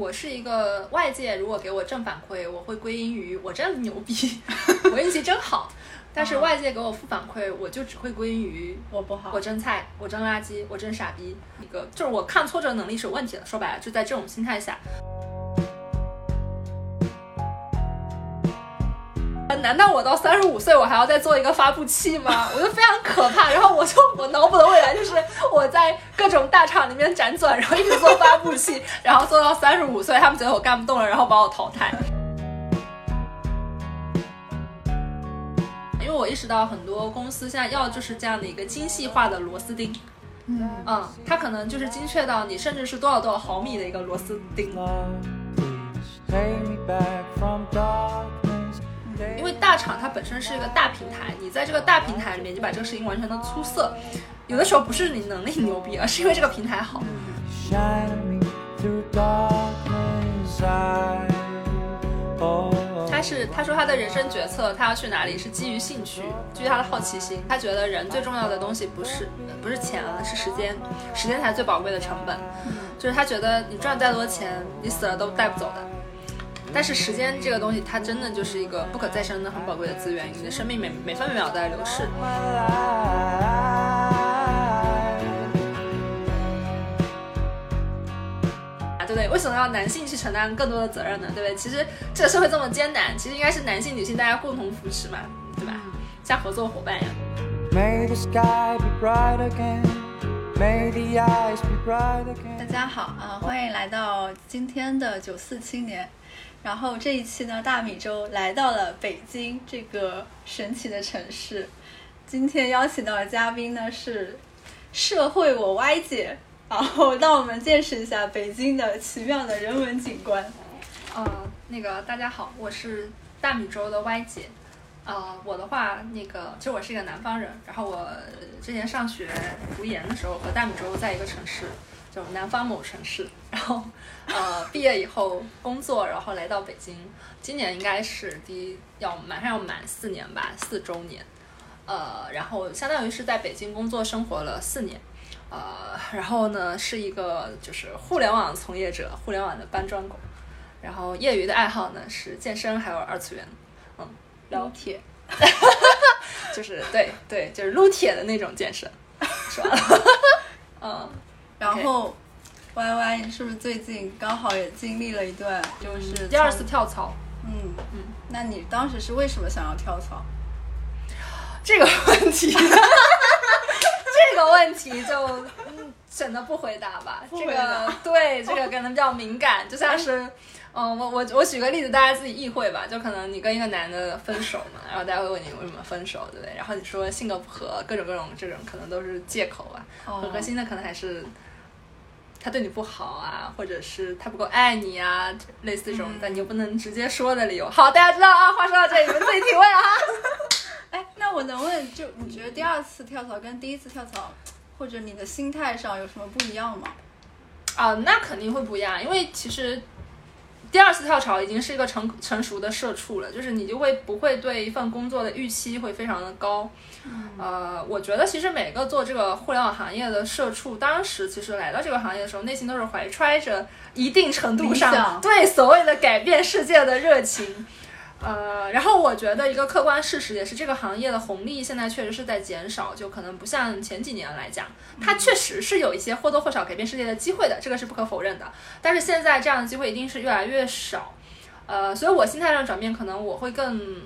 我是一个外界如果给我正反馈，我会归因于我真牛逼，我运气真好。但是外界给我负反馈，我就只会归因于我不好，我真菜，我真垃圾，我真傻逼。一个就是我看挫折能力是有问题的。说白了，就在这种心态下。难道我到三十五岁我还要再做一个发布器吗？我就非常可怕。然后我就我脑补的未来就是我在各种大厂里面辗转，然后一直做发布器，然后做到三十五岁，他们觉得我干不动了，然后把我淘汰。因为我意识到很多公司现在要就是这样的一个精细化的螺丝钉，嗯嗯，它可能就是精确到你甚至是多少多少毫米的一个螺丝钉。因为大厂它本身是一个大平台，你在这个大平台里面，你把这个事情完成的出色，有的时候不是你能力牛逼，而 是因为这个平台好。他是他说他的人生决策，他要去哪里是基于兴趣，基于他的好奇心。他觉得人最重要的东西不是不是钱啊，是时间，时间才是最宝贵的成本。就是他觉得你赚再多钱，你死了都带不走的。但是时间这个东西，它真的就是一个不可再生的、很宝贵的资源。你的生命每每分每秒都在流逝。啊，对不对？为什么要男性去承担更多的责任呢？对不对？其实这个社会这么艰难，其实应该是男性、女性大家共同扶持嘛，对吧？像合作伙伴一样。大家好啊，欢迎来到今天的九四青年。然后这一期呢，大米粥来到了北京这个神奇的城市。今天邀请到的嘉宾呢是社会我歪姐，然后让我们见识一下北京的奇妙的人文景观。呃，那个大家好，我是大米粥的歪姐。呃，我的话，那个其实我是一个南方人，然后我之前上学读研的时候和大米粥在一个城市。就南方某城市，然后，呃，毕业以后工作，然后来到北京，今年应该是第一要马上要满四年吧，四周年，呃，然后相当于是在北京工作生活了四年，呃，然后呢是一个就是互联网从业者，互联网的搬砖狗，然后业余的爱好呢是健身，还有二次元，嗯，撸铁，就是对对，就是撸铁的那种健身，是吧？嗯。然后，Y Y，你是不是最近刚好也经历了一段就是第二次跳槽？嗯嗯，那你当时是为什么想要跳槽？这个问题，这个问题就嗯选择不回答吧。这个对这个可能比较敏感，就像是。嗯，我我我举个例子，大家自己意会吧。就可能你跟一个男的分手嘛，然后大家会问你为什么分手，对不对？然后你说性格不合，各种各种这种可能都是借口吧。很核心的可能还是他对你不好啊，或者是他不够爱你啊，类似这种，但你又不能直接说的理由。好，大家知道啊。话说到这里，你们自己体会啊。哎，那我能问，就你觉得第二次跳槽跟第一次跳槽，或者你的心态上有什么不一样吗？啊，那肯定会不一样，因为其实。第二次跳槽已经是一个成成熟的社畜了，就是你就会不会对一份工作的预期会非常的高。呃，我觉得其实每个做这个互联网行业的社畜，当时其实来到这个行业的时候，内心都是怀揣着一定程度上对所谓的改变世界的热情。呃，然后我觉得一个客观事实也是，这个行业的红利现在确实是在减少，就可能不像前几年来讲，它确实是有一些或多或少改变世界的机会的，这个是不可否认的。但是现在这样的机会一定是越来越少，呃，所以我心态上转变，可能我会更，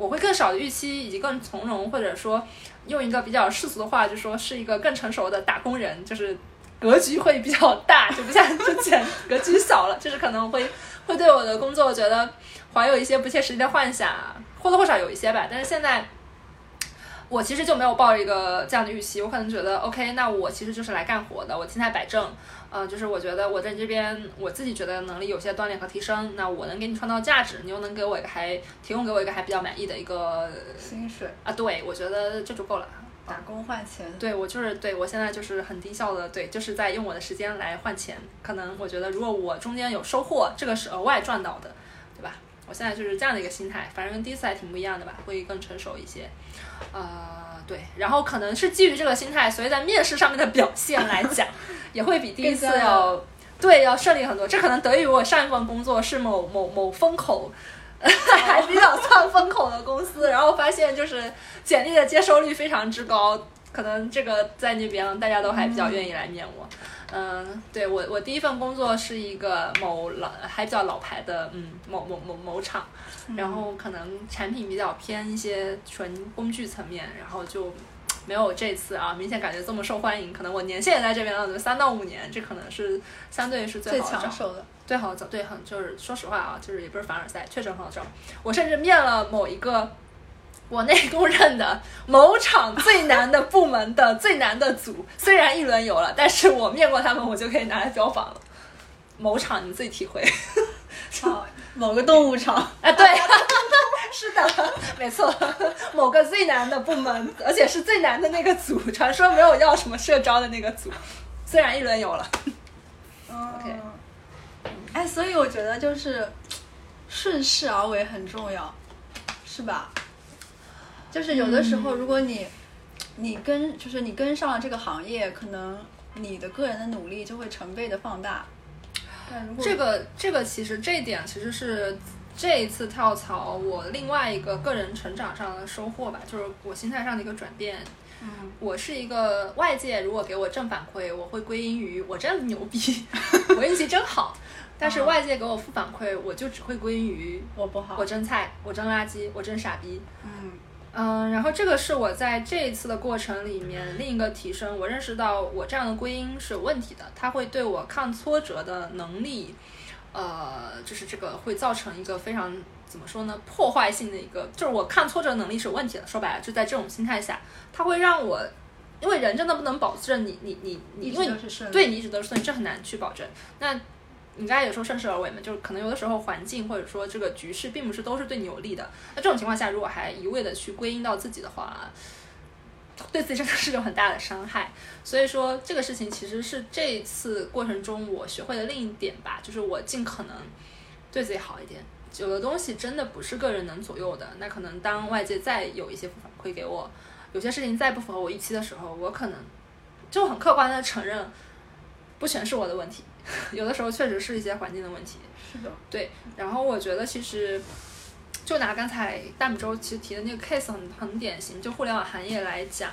我会更少的预期，以及更从容，或者说用一个比较世俗的话，就说是一个更成熟的打工人，就是格局会比较大，就不像之前格局小了，就是可能会会对我的工作觉得。怀有一些不切实际的幻想，或多或少有一些吧。但是现在，我其实就没有抱着一个这样的预期。我可能觉得，OK，那我其实就是来干活的。我心态摆正，嗯，就是我觉得我在这边，我自己觉得能力有些锻炼和提升。那我能给你创造价值，你又能给我一个还提供给我一个还比较满意的一个薪水啊，对我觉得这就够了。打工换钱，对我就是对我现在就是很低效的，对，就是在用我的时间来换钱。可能我觉得，如果我中间有收获，这个是额外赚到的，对吧？我现在就是这样的一个心态，反正跟第一次还挺不一样的吧，会更成熟一些。呃，对，然后可能是基于这个心态，所以在面试上面的表现来讲，也会比第一次要对，要顺利很多。这可能得益于我上一份工作是某某某风口，还比较算风口的公司，然后发现就是简历的接收率非常之高，可能这个在那边大家都还比较愿意来面我。嗯，对我我第一份工作是一个某老还比较老牌的嗯某某某某厂，然后可能产品比较偏一些纯工具层面，然后就没有这次啊明显感觉这么受欢迎。可能我年限也在这边了，三到五年，这可能是相对是最好抢手的，最好找对很就是说实话啊，就是也不是凡尔赛，确实很好找。我甚至面了某一个。我内公认的 某厂最难的部门的最难的组，虽然一轮有了，但是我面过他们，我就可以拿来标榜了。某厂你自己体会。好，某个动物厂 啊，对，是的，没错，某个最难的部门，而且是最难的那个组，传说没有要什么社招的那个组，虽然一轮有了。OK，哎，所以我觉得就是顺势而为很重要，是吧？就是有的时候，如果你你跟就是你跟上了这个行业，可能你的个人的努力就会成倍的放大。这个这个其实这一点其实是这一次跳槽我另外一个个人成长上的收获吧，就是我心态上的一个转变。嗯，我是一个外界如果给我正反馈，我会归因于我真牛逼，我运气真好。但是外界给我负反馈，我就只会归因于我不好，我真菜，我真垃圾，我真傻逼。嗯。嗯，然后这个是我在这一次的过程里面另一个提升，我认识到我这样的归因是有问题的，它会对我抗挫折的能力，呃，就是这个会造成一个非常怎么说呢，破坏性的一个，就是我抗挫折能力是有问题的。说白了，就在这种心态下，它会让我，因为人真的不能保证你你你你，因为对你一直都是顺，这很难去保证。那你刚才也说顺势而为嘛，就是可能有的时候环境或者说这个局势并不是都是对你有利的。那这种情况下，如果还一味的去归因到自己的话，对自己真的是有很大的伤害。所以说这个事情其实是这一次过程中我学会的另一点吧，就是我尽可能对自己好一点。有的东西真的不是个人能左右的。那可能当外界再有一些反馈给我，有些事情再不符合我预期的时候，我可能就很客观的承认，不全是我的问题。有的时候确实是一些环境的问题，是的，对。然后我觉得其实，就拿刚才大米粥其实提的那个 case 很很典型，就互联网行业来讲，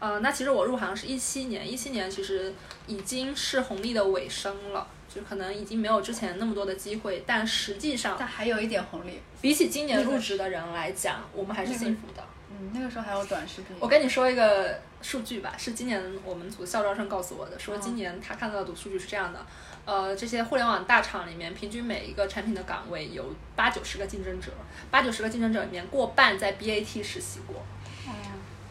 呃，那其实我入行是一七年，一七年其实已经是红利的尾声了，就可能已经没有之前那么多的机会，但实际上，但还有一点红利。比起今年入职的人来讲，我们还是幸福的。嗯，那个时候还有短视频。我跟你说一个数据吧，是今年我们组校招生告诉我的，说今年他看到的数据是这样的。呃，这些互联网大厂里面，平均每一个产品的岗位有八九十个竞争者，八九十个竞争者里面过半在 BAT 实习过，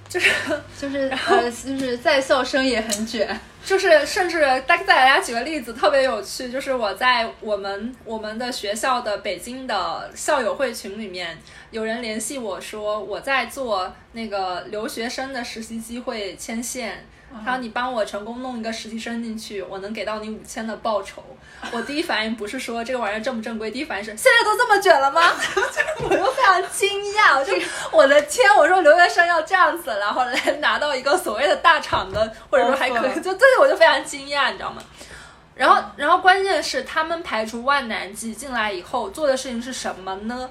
就是就是呃，就是在校生也很卷，就是甚至再再给大家举个例子，特别有趣，就是我在我们我们的学校的北京的校友会群里面，有人联系我说我在做那个留学生的实习机会牵线。他说：“你帮我成功弄一个实习生进去，我能给到你五千的报酬。”我第一反应不是说这个玩意儿正不正规，第一反应是现在都这么卷了吗？我就非常惊讶，我就我的天，我说留学生要这样子，然后来拿到一个所谓的大厂的，或者说还可以，就这我就非常惊讶，你知道吗？然后，然后关键是他们排除万难挤进来以后做的事情是什么呢？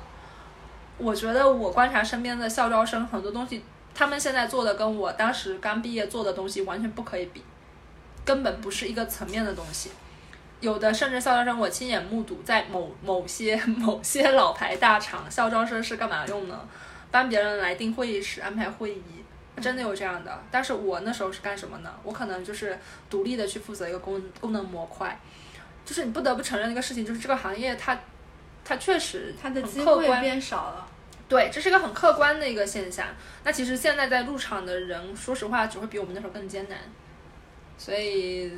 我觉得我观察身边的校招生很多东西。他们现在做的跟我当时刚毕业做的东西完全不可以比，根本不是一个层面的东西。有的甚至校招生，我亲眼目睹在某某些 某些老牌大厂，校招生是干嘛用呢？帮别人来订会议室、安排会议，真的有这样的。但是我那时候是干什么呢？我可能就是独立的去负责一个功功能模块。就是你不得不承认一个事情，就是这个行业它它确实它的机会变少了。对，这是一个很客观的一个现象。那其实现在在入场的人，说实话，只会比我们那时候更艰难。所以，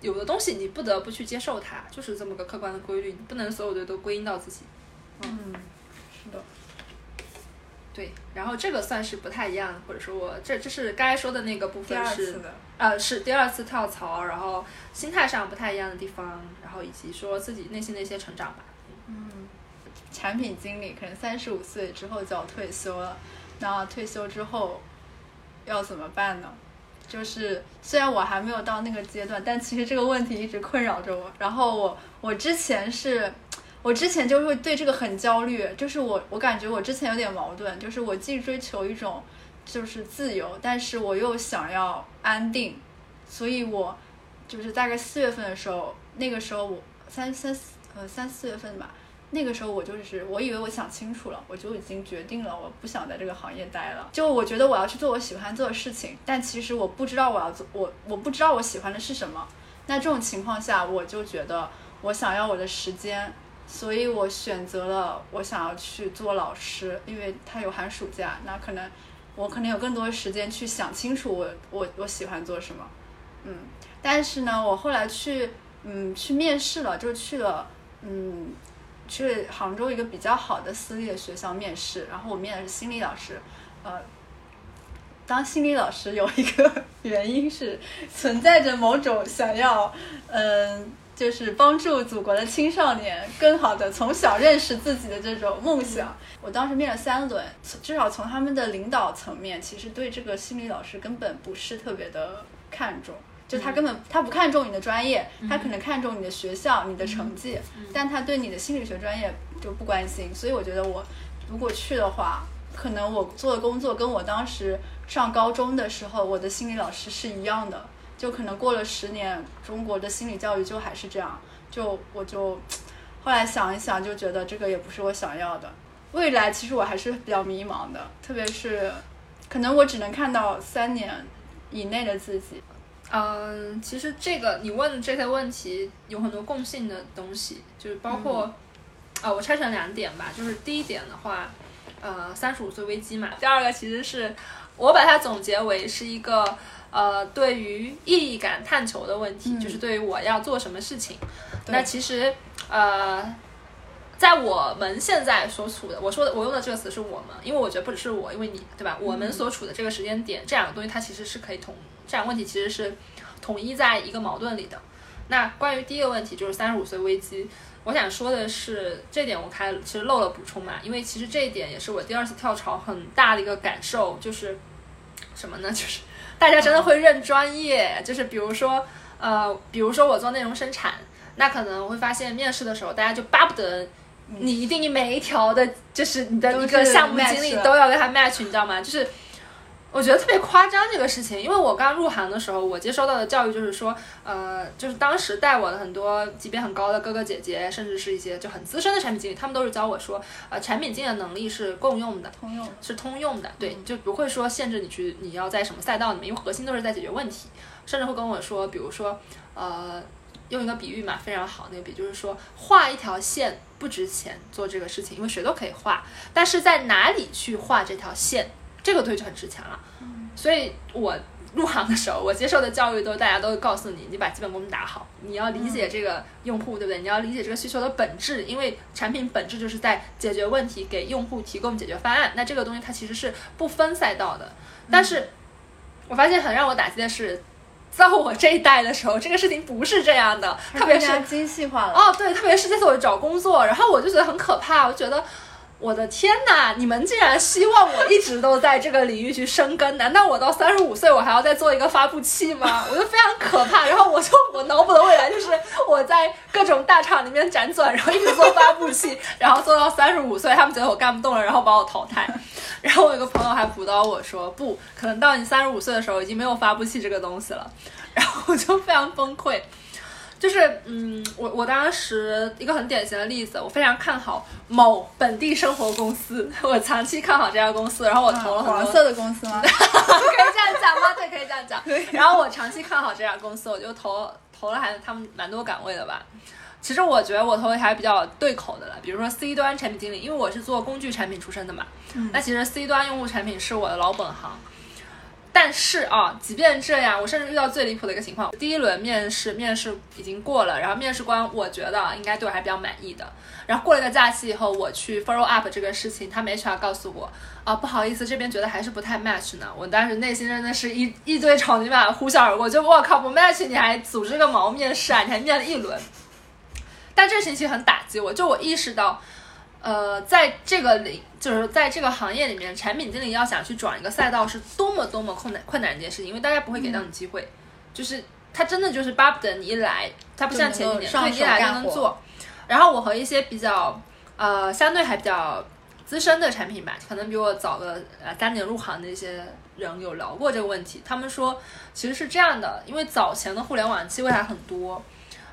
有的东西你不得不去接受它，就是这么个客观的规律，你不能所有的都归因到自己。嗯，是的。对，然后这个算是不太一样，或者说我这这是刚才说的那个部分是，的，呃，是第二次跳槽，然后心态上不太一样的地方，然后以及说自己内心的一些成长吧。嗯。产品经理可能三十五岁之后就要退休了，那退休之后要怎么办呢？就是虽然我还没有到那个阶段，但其实这个问题一直困扰着我。然后我我之前是，我之前就会对这个很焦虑，就是我我感觉我之前有点矛盾，就是我既追求一种就是自由，但是我又想要安定，所以我就是大概四月份的时候，那个时候我三三四呃三四月份吧。那个时候我就是，我以为我想清楚了，我就已经决定了，我不想在这个行业待了。就我觉得我要去做我喜欢做的事情，但其实我不知道我要做我我不知道我喜欢的是什么。那这种情况下，我就觉得我想要我的时间，所以我选择了我想要去做老师，因为他有寒暑假，那可能我可能有更多时间去想清楚我我我喜欢做什么。嗯，但是呢，我后来去嗯去面试了，就去了嗯。去杭州一个比较好的私立的学校面试，然后我面的是心理老师。呃，当心理老师有一个 原因是存在着某种想要，嗯，就是帮助祖国的青少年更好的从小认识自己的这种梦想。我当时面了三轮，至少从他们的领导层面，其实对这个心理老师根本不是特别的看重。就他根本他不看重你的专业，他可能看重你的学校、你的成绩，但他对你的心理学专业就不关心。所以我觉得我如果去的话，可能我做的工作跟我当时上高中的时候我的心理老师是一样的。就可能过了十年，中国的心理教育就还是这样。就我就后来想一想，就觉得这个也不是我想要的。未来其实我还是比较迷茫的，特别是可能我只能看到三年以内的自己。嗯，其实这个你问的这些问题有很多共性的东西，就是包括，啊，我拆成两点吧，就是第一点的话，呃，三十五岁危机嘛，第二个其实是我把它总结为是一个呃对于意义感探求的问题，就是对于我要做什么事情，那其实呃，在我们现在所处的，我说的我用的这个词是我们，因为我觉得不只是我，因为你对吧？我们所处的这个时间点，这两个东西它其实是可以统。这两个问题其实是统一在一个矛盾里的。那关于第一个问题，就是三十五岁危机，我想说的是，这点我开其实漏了补充嘛，因为其实这一点也是我第二次跳槽很大的一个感受，就是什么呢？就是大家真的会认专业，就是比如说呃，比如说我做内容生产，那可能会发现面试的时候，大家就巴不得你一定每一条的，就是你的一个项目经理都要跟他 match，你知道吗？就是。我觉得特别夸张这个事情，因为我刚入行的时候，我接收到的教育就是说，呃，就是当时带我的很多级别很高的哥哥姐姐，甚至是一些就很资深的产品经理，他们都是教我说，呃，产品经理的能力是共用的，通用是通用的，对，就不会说限制你去你要在什么赛道里面，因为核心都是在解决问题，甚至会跟我说，比如说，呃，用一个比喻嘛，非常好，那个比就是说，画一条线不值钱，做这个事情，因为谁都可以画，但是在哪里去画这条线？这个东西就很值钱了，所以我入行的时候，我接受的教育都大家都会告诉你，你把基本功打好，你要理解这个用户，对不对？你要理解这个需求的本质，因为产品本质就是在解决问题，给用户提供解决方案。那这个东西它其实是不分赛道的。但是我发现很让我打击的是，在我这一代的时候，这个事情不是这样的，特别是精细化了。哦，对，特别是这次我找工作，然后我就觉得很可怕，我觉得。我的天哪！你们竟然希望我一直都在这个领域去深耕？难道我到三十五岁我还要再做一个发布器吗？我就非常可怕。然后我就我脑补的未来就是我在各种大厂里面辗转，然后一直做发布器，然后做到三十五岁，他们觉得我干不动了，然后把我淘汰。然后我有个朋友还补刀我说，不可能到你三十五岁的时候已经没有发布器这个东西了。然后我就非常崩溃。就是，嗯，我我当时一个很典型的例子，我非常看好某本地生活公司，我长期看好这家公司，然后我投了黄色的公司吗？可以这样讲吗？对，可以这样讲。然后我长期看好这家公司，我就投投了，还他们蛮多岗位的吧。其实我觉得我投的还比较对口的了，比如说 C 端产品经理，因为我是做工具产品出身的嘛。那其实 C 端用户产品是我的老本行。但是啊，即便这样，我甚至遇到最离谱的一个情况：第一轮面试，面试已经过了，然后面试官我觉得应该对我还比较满意的。然后过了一个假期以后，我去 follow up 这个事情，他们 HR 告诉我，啊，不好意思，这边觉得还是不太 match 呢。我当时内心真的是一一堆草泥马呼啸而过，就我靠，不 match 你还组织个毛面试啊？你还面了一轮。但这情其实很打击我，就我意识到。呃，在这个领就是在这个行业里面，产品经理要想去转一个赛道，是多么多么困难困难一件事情，因为大家不会给到你机会，就是他真的就是巴不得你一来，他不像前几年，对，你来就能做。然后我和一些比较呃相对还比较资深的产品吧，可能比我早个呃三年入行的一些人有聊过这个问题，他们说其实是这样的，因为早前的互联网机会还很多。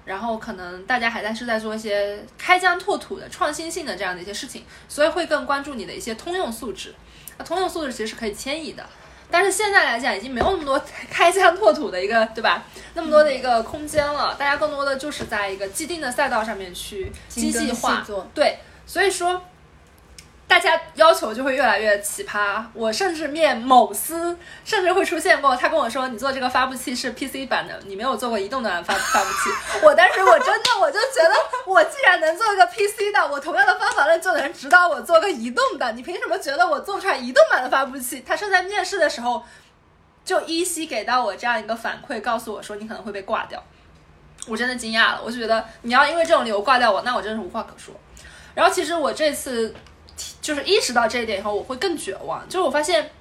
然后可能大家还在是在做一些开疆拓土的创新性的这样的一些事情，所以会更关注你的一些通用素质。那通用素质其实是可以迁移的，但是现在来讲已经没有那么多开疆拓土的一个对吧？那么多的一个空间了，大家更多的就是在一个既定的赛道上面去精细化。对，所以说。大家要求就会越来越奇葩，我甚至面某司，甚至会出现过，他跟我说你做这个发布器是 PC 版的，你没有做过移动端发 发布器。我当时我真的我就觉得，我既然能做个 PC 的，我同样的方法论就能指导我做个移动的，你凭什么觉得我做出来移动版的发布器？他是在面试的时候就依稀给到我这样一个反馈，告诉我说你可能会被挂掉。我真的惊讶了，我就觉得你要因为这种理由挂掉我，那我真是无话可说。然后其实我这次。就是意识到这一点以后，我会更绝望。就是我发现，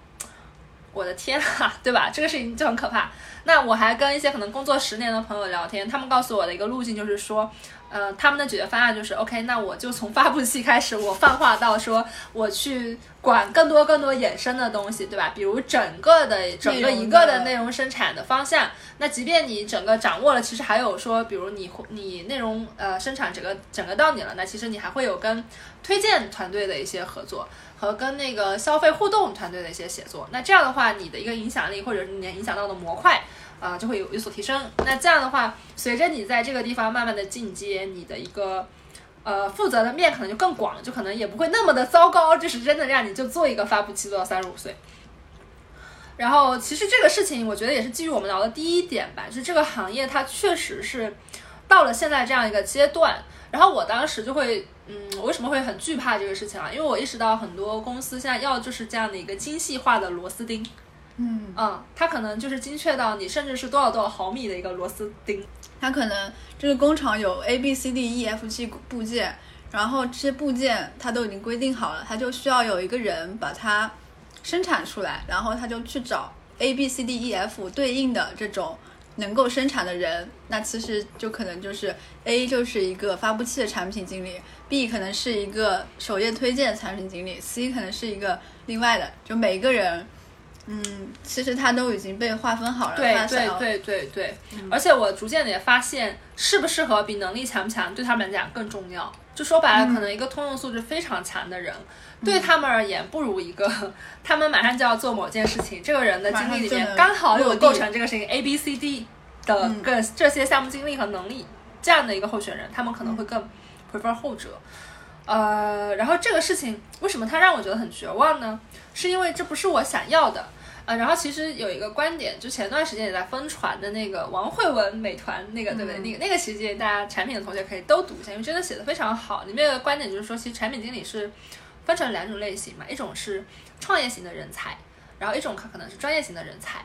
我的天啊，对吧？这个事情就很可怕。那我还跟一些可能工作十年的朋友聊天，他们告诉我的一个路径就是说。呃，他们的解决方案就是 OK，那我就从发布期开始，我泛化到说我去管更多更多衍生的东西，对吧？比如整个的整个一个的内容生产的方向。那即便你整个掌握了，其实还有说，比如你你内容呃生产整个整个到你了，那其实你还会有跟推荐团队的一些合作和跟那个消费互动团队的一些写作。那这样的话，你的一个影响力或者你影响到的模块。啊，就会有有所提升。那这样的话，随着你在这个地方慢慢的进阶，你的一个呃负责的面可能就更广，就可能也不会那么的糟糕。就是真的让你就做一个发布器做到三十五岁。然后其实这个事情，我觉得也是基于我们聊的第一点吧，就是这个行业它确实是到了现在这样一个阶段。然后我当时就会，嗯，为什么会很惧怕这个事情啊？因为我意识到很多公司现在要就是这样的一个精细化的螺丝钉。嗯嗯，它可能就是精确到你甚至是多少多少毫米的一个螺丝钉。它可能这个工厂有 A B C D E F G 部件，然后这些部件它都已经规定好了，它就需要有一个人把它生产出来，然后他就去找 A B C D E F 对应的这种能够生产的人。那其实就可能就是 A 就是一个发布器的产品经理，B 可能是一个首页推荐的产品经理，C 可能是一个另外的，就每一个人。嗯，其实它都已经被划分好了。对对对对对，而且我逐渐的也发现，适不适合比能力强不强对他们来讲更重要。就说白了，可能一个通用素质非常强的人，对他们而言不如一个 他们马上就要做某件事情，这个人的经历里面刚好有构成这个事情 A B C D 的个这些项目经历和能力这样的一个候选人，他们可能会更 prefer 后者。呃，然后这个事情为什么他让我觉得很绝望呢？是因为这不是我想要的。啊，然后其实有一个观点，就前段时间也在疯传的那个王慧文美团那个，对不对？那个那个其实大家产品的同学可以都读一下，因为真的写的非常好。里面有个观点就是说，其实产品经理是分成两种类型嘛，一种是创业型的人才，然后一种可可能是专业型的人才。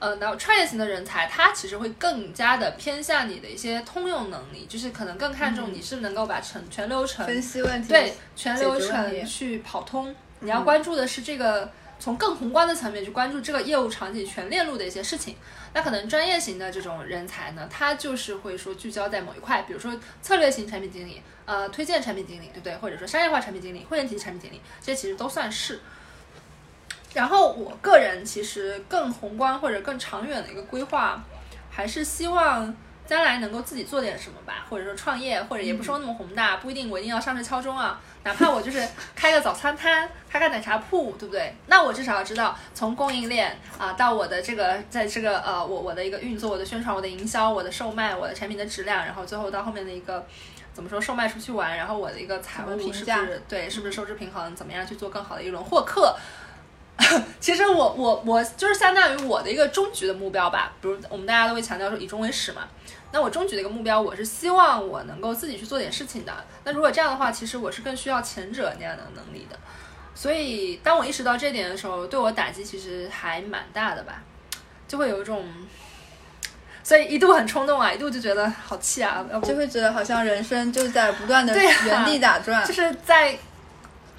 呃，然后创业型的人才，他其实会更加的偏向你的一些通用能力，就是可能更看重你是能够把全全流程分析问题，对全流程去跑通。你要关注的是这个。从更宏观的层面去关注这个业务场景全链路的一些事情，那可能专业型的这种人才呢，他就是会说聚焦在某一块，比如说策略型产品经理，呃，推荐产品经理，对不对？或者说商业化产品经理、会员体系产品经理，这些其实都算是。然后我个人其实更宏观或者更长远的一个规划，还是希望。将来能够自己做点什么吧，或者说创业，或者也不说那么宏大，不一定我一定要上市敲钟啊，哪怕我就是开个早餐摊，开个奶茶铺，对不对？那我至少要知道，从供应链啊到我的这个，在这个呃我我的一个运作，我的宣传，我的营销，我的售卖，我的产品的质量，然后最后到后面的一个怎么说售卖出去玩，然后我的一个财务是不是对，是不是收支平衡，怎么样去做更好的一轮获客？其实我我我就是相当于我的一个终局的目标吧，比如我们大家都会强调说以终为始嘛。那我终局的一个目标，我是希望我能够自己去做点事情的。那如果这样的话，其实我是更需要前者那样的能力的。所以当我意识到这点的时候，对我打击其实还蛮大的吧，就会有一种，所以一度很冲动啊，一度就觉得好气啊，就会觉得好像人生就在不断的原地打转，就是在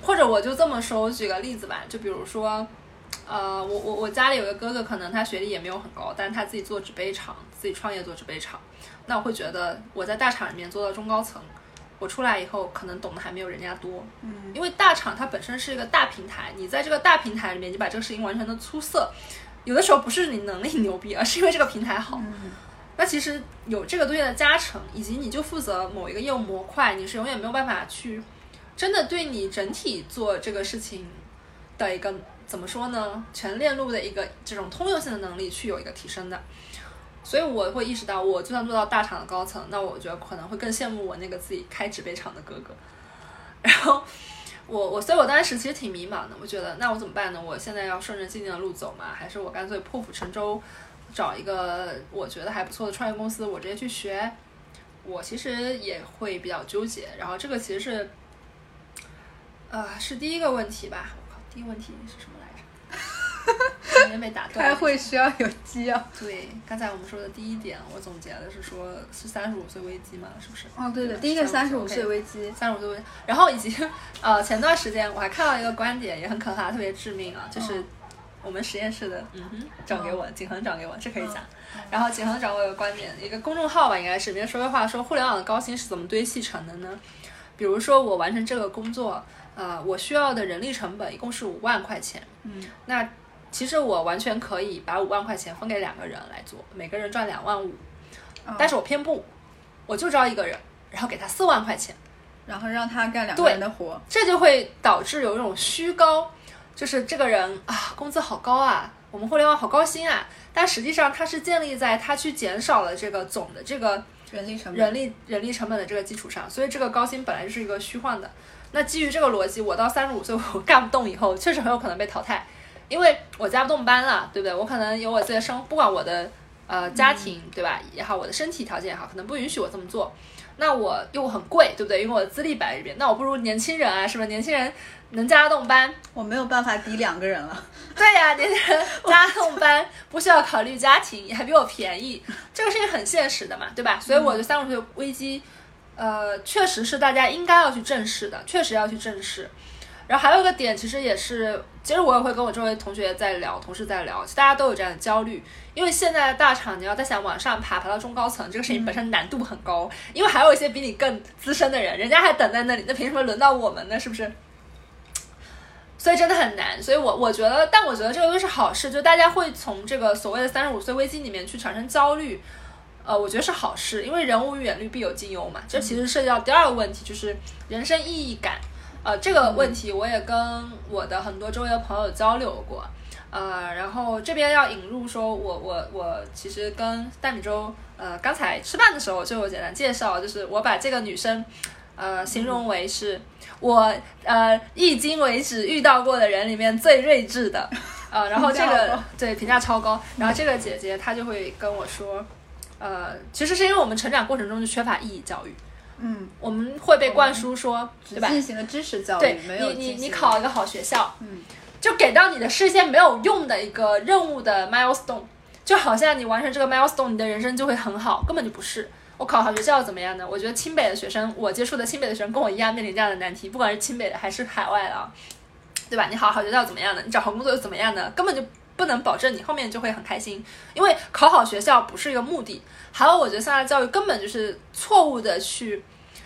或者我就这么说，我举个例子吧，就比如说，呃，我我我家里有个哥哥，可能他学历也没有很高，但是他自己做纸杯厂，自己创业做纸杯厂，那我会觉得我在大厂里面做到中高层，我出来以后可能懂得还没有人家多，嗯，因为大厂它本身是一个大平台，你在这个大平台里面，你把这个事情完成的出色，有的时候不是你能力牛逼，而是因为这个平台好。那其实有这个东西的加成，以及你就负责某一个业务模块，你是永远没有办法去真的对你整体做这个事情的一个怎么说呢？全链路的一个这种通用性的能力去有一个提升的。所以我会意识到，我就算做到大厂的高层，那我觉得可能会更羡慕我那个自己开纸杯厂的哥哥。然后我我所以，我当时其实挺迷茫的。我觉得那我怎么办呢？我现在要顺着既定的路走吗？还是我干脆破釜沉舟？找一个我觉得还不错的创业公司，我直接去学，我其实也会比较纠结。然后这个其实是，呃，是第一个问题吧？我靠，第一个问题是什么来着？今天被打断。开会需要有基要。对，刚才我们说的第一点，我总结的是说，是三十五岁危机嘛？是不是？哦，对的，第一个三十五岁危机，三十五岁危机。然后以及呃，前段时间我还看到一个观点，也很可怕，特别致命啊，就是。我们实验室的，嗯哼，转给我，景恒转给我，这可以讲。然后景恒转我一个观点，一个公众号吧，应该是里面说的话，说互联网的高薪是怎么堆砌成的呢？比如说我完成这个工作，呃，我需要的人力成本一共是五万块钱，嗯，那其实我完全可以把五万块钱分给两个人来做，每个人赚两万五，但是我偏不，我就招一个人，然后给他四万块钱，然后让他干两个人的活，这就会导致有一种虚高。就是这个人啊，工资好高啊，我们互联网好高薪啊，但实际上它是建立在他去减少了这个总的这个人力成本、人力人力成本的这个基础上，所以这个高薪本来就是一个虚幻的。那基于这个逻辑，我到三十五岁我干不动以后，确实很有可能被淘汰，因为我加不动班了，对不对？我可能有我自己的生，不管我的呃家庭对吧也好，我的身体条件也好，可能不允许我这么做。那我又很贵，对不对？因为我的资历摆在这边，那我不如年轻人啊，是不是？年轻人能加得动班，我没有办法抵两个人了。对呀，年轻人 加动班不需要考虑家庭，还比我便宜，这个事情很现实的嘛，对吧？所以我觉得三十岁危机，呃，确实是大家应该要去正视的，确实要去正视。然后还有一个点，其实也是，其实我也会跟我周围同学在聊，同事在聊，其实大家都有这样的焦虑，因为现在的大厂，你要再想往上爬，爬到中高层，这个事情本身难度很高，因为还有一些比你更资深的人，人家还等在那里，那凭什么轮到我们呢？是不是？所以真的很难，所以我我觉得，但我觉得这个都是好事，就大家会从这个所谓的三十五岁危机里面去产生焦虑，呃，我觉得是好事，因为人无远虑必有近忧嘛，这其实涉及到第二个问题，就是人生意义感。呃，这个问题我也跟我的很多周围的朋友交流过，呃，然后这边要引入说，我我我其实跟大米粥，呃，刚才吃饭的时候就有简单介绍，就是我把这个女生，呃，形容为是我呃迄今为止遇到过的人里面最睿智的，呃，然后这个对评价超高，然后这个姐姐她就会跟我说，呃，其实是因为我们成长过程中就缺乏意义教育。嗯，我们会被灌输说，对吧？进行了知识教育，对，你你你考一个好学校，嗯，就给到你的是一些没有用的一个任务的 milestone，就好像你完成这个 milestone，你的人生就会很好，根本就不是。我考好学校怎么样呢？我觉得清北的学生，我接触的清北的学生跟我一样面临这样的难题，不管是清北的还是海外的，对吧？你好好学校怎么样呢？你找好工作又怎么样呢？根本就不能保证你后面就会很开心，因为考好学校不是一个目的。还有，我觉得现在教育根本就是错误的，去